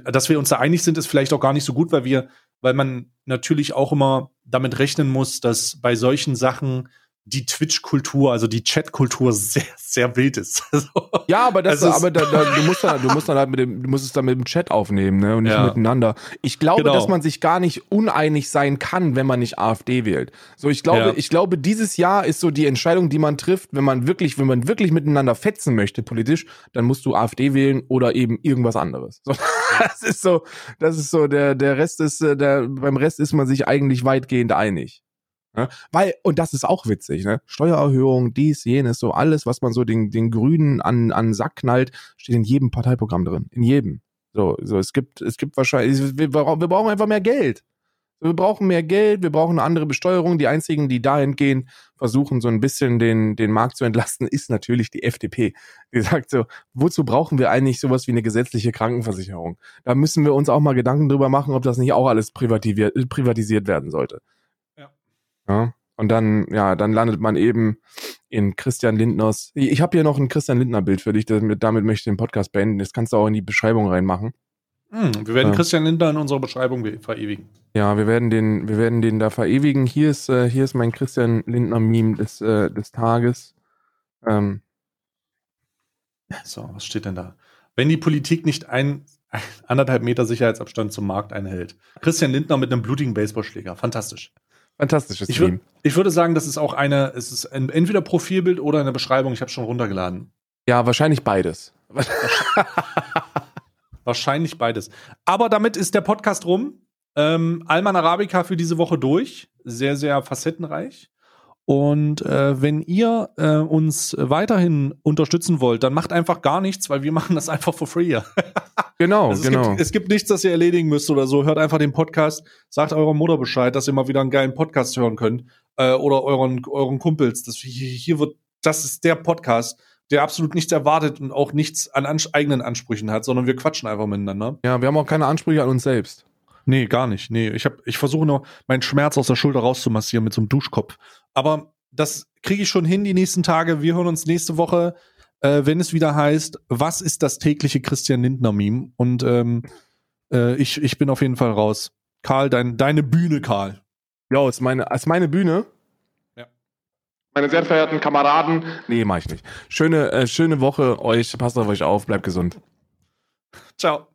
dass wir uns da einig sind, ist vielleicht auch gar nicht so gut, weil wir weil man natürlich auch immer damit rechnen muss, dass bei solchen Sachen die Twitch-Kultur, also die Chat-Kultur sehr, sehr wild ist. Also, ja, aber das, aber da, da, du musst da, du musst dann halt mit dem, du musst es dann mit dem Chat aufnehmen, ne, und nicht ja. miteinander. Ich glaube, genau. dass man sich gar nicht uneinig sein kann, wenn man nicht AfD wählt. So, ich glaube, ja. ich glaube, dieses Jahr ist so die Entscheidung, die man trifft, wenn man wirklich, wenn man wirklich miteinander fetzen möchte politisch, dann musst du AfD wählen oder eben irgendwas anderes. So, das ist so, das ist so, der, der Rest ist, äh, der, beim Rest ist man sich eigentlich weitgehend einig. Ne? Weil, und das ist auch witzig, ne? Steuererhöhung, dies, jenes, so alles, was man so den, den Grünen an, an Sack knallt, steht in jedem Parteiprogramm drin. In jedem. So, so, es gibt, es gibt wahrscheinlich, wir, wir brauchen einfach mehr Geld. Wir brauchen mehr Geld, wir brauchen eine andere Besteuerung. Die einzigen, die dahin gehen, versuchen so ein bisschen den, den Markt zu entlasten, ist natürlich die FDP. Die sagt so, wozu brauchen wir eigentlich sowas wie eine gesetzliche Krankenversicherung? Da müssen wir uns auch mal Gedanken drüber machen, ob das nicht auch alles privatisiert werden sollte. Ja? Und dann, ja, dann landet man eben in Christian Lindners. Ich habe hier noch ein Christian Lindner Bild für dich, damit, damit möchte ich den Podcast beenden. Das kannst du auch in die Beschreibung reinmachen. Hm, wir werden ja. Christian Lindner in unserer Beschreibung verewigen. Ja, wir werden den, wir werden den da verewigen. Hier ist, äh, hier ist mein Christian Lindner Meme des, äh, des Tages. Ähm. So, was steht denn da? Wenn die Politik nicht ein, ein anderthalb Meter Sicherheitsabstand zum Markt einhält. Christian Lindner mit einem blutigen Baseballschläger. Fantastisch. Fantastisches ich Meme. Ich würde sagen, das ist auch eine, es ist ein, entweder Profilbild oder eine Beschreibung. Ich habe schon runtergeladen. Ja, wahrscheinlich beides. wahrscheinlich beides. Aber damit ist der Podcast rum. Ähm, Alman Arabica für diese Woche durch. Sehr, sehr facettenreich. Und äh, wenn ihr äh, uns weiterhin unterstützen wollt, dann macht einfach gar nichts, weil wir machen das einfach for free. genau, also es genau. Gibt, es gibt nichts, das ihr erledigen müsst oder so. Hört einfach den Podcast, sagt eurer Mutter Bescheid, dass ihr mal wieder einen geilen Podcast hören könnt. Äh, oder euren, euren Kumpels. Das, hier wird, das ist der Podcast, der absolut nichts erwartet und auch nichts an ans eigenen Ansprüchen hat, sondern wir quatschen einfach miteinander. Ja, wir haben auch keine Ansprüche an uns selbst. Nee, gar nicht. Nee, ich, hab, ich versuche nur, meinen Schmerz aus der Schulter rauszumassieren mit so einem Duschkopf. Aber das kriege ich schon hin die nächsten Tage. Wir hören uns nächste Woche, äh, wenn es wieder heißt, was ist das tägliche Christian Lindner-Meme? Und ähm, äh, ich, ich bin auf jeden Fall raus. Karl, dein, deine Bühne, Karl. Ja, ist meine, ist meine Bühne. Meine sehr verehrten Kameraden. Nee, mach ich nicht. Schöne, äh, schöne Woche euch. Passt auf euch auf. Bleibt gesund. Ciao.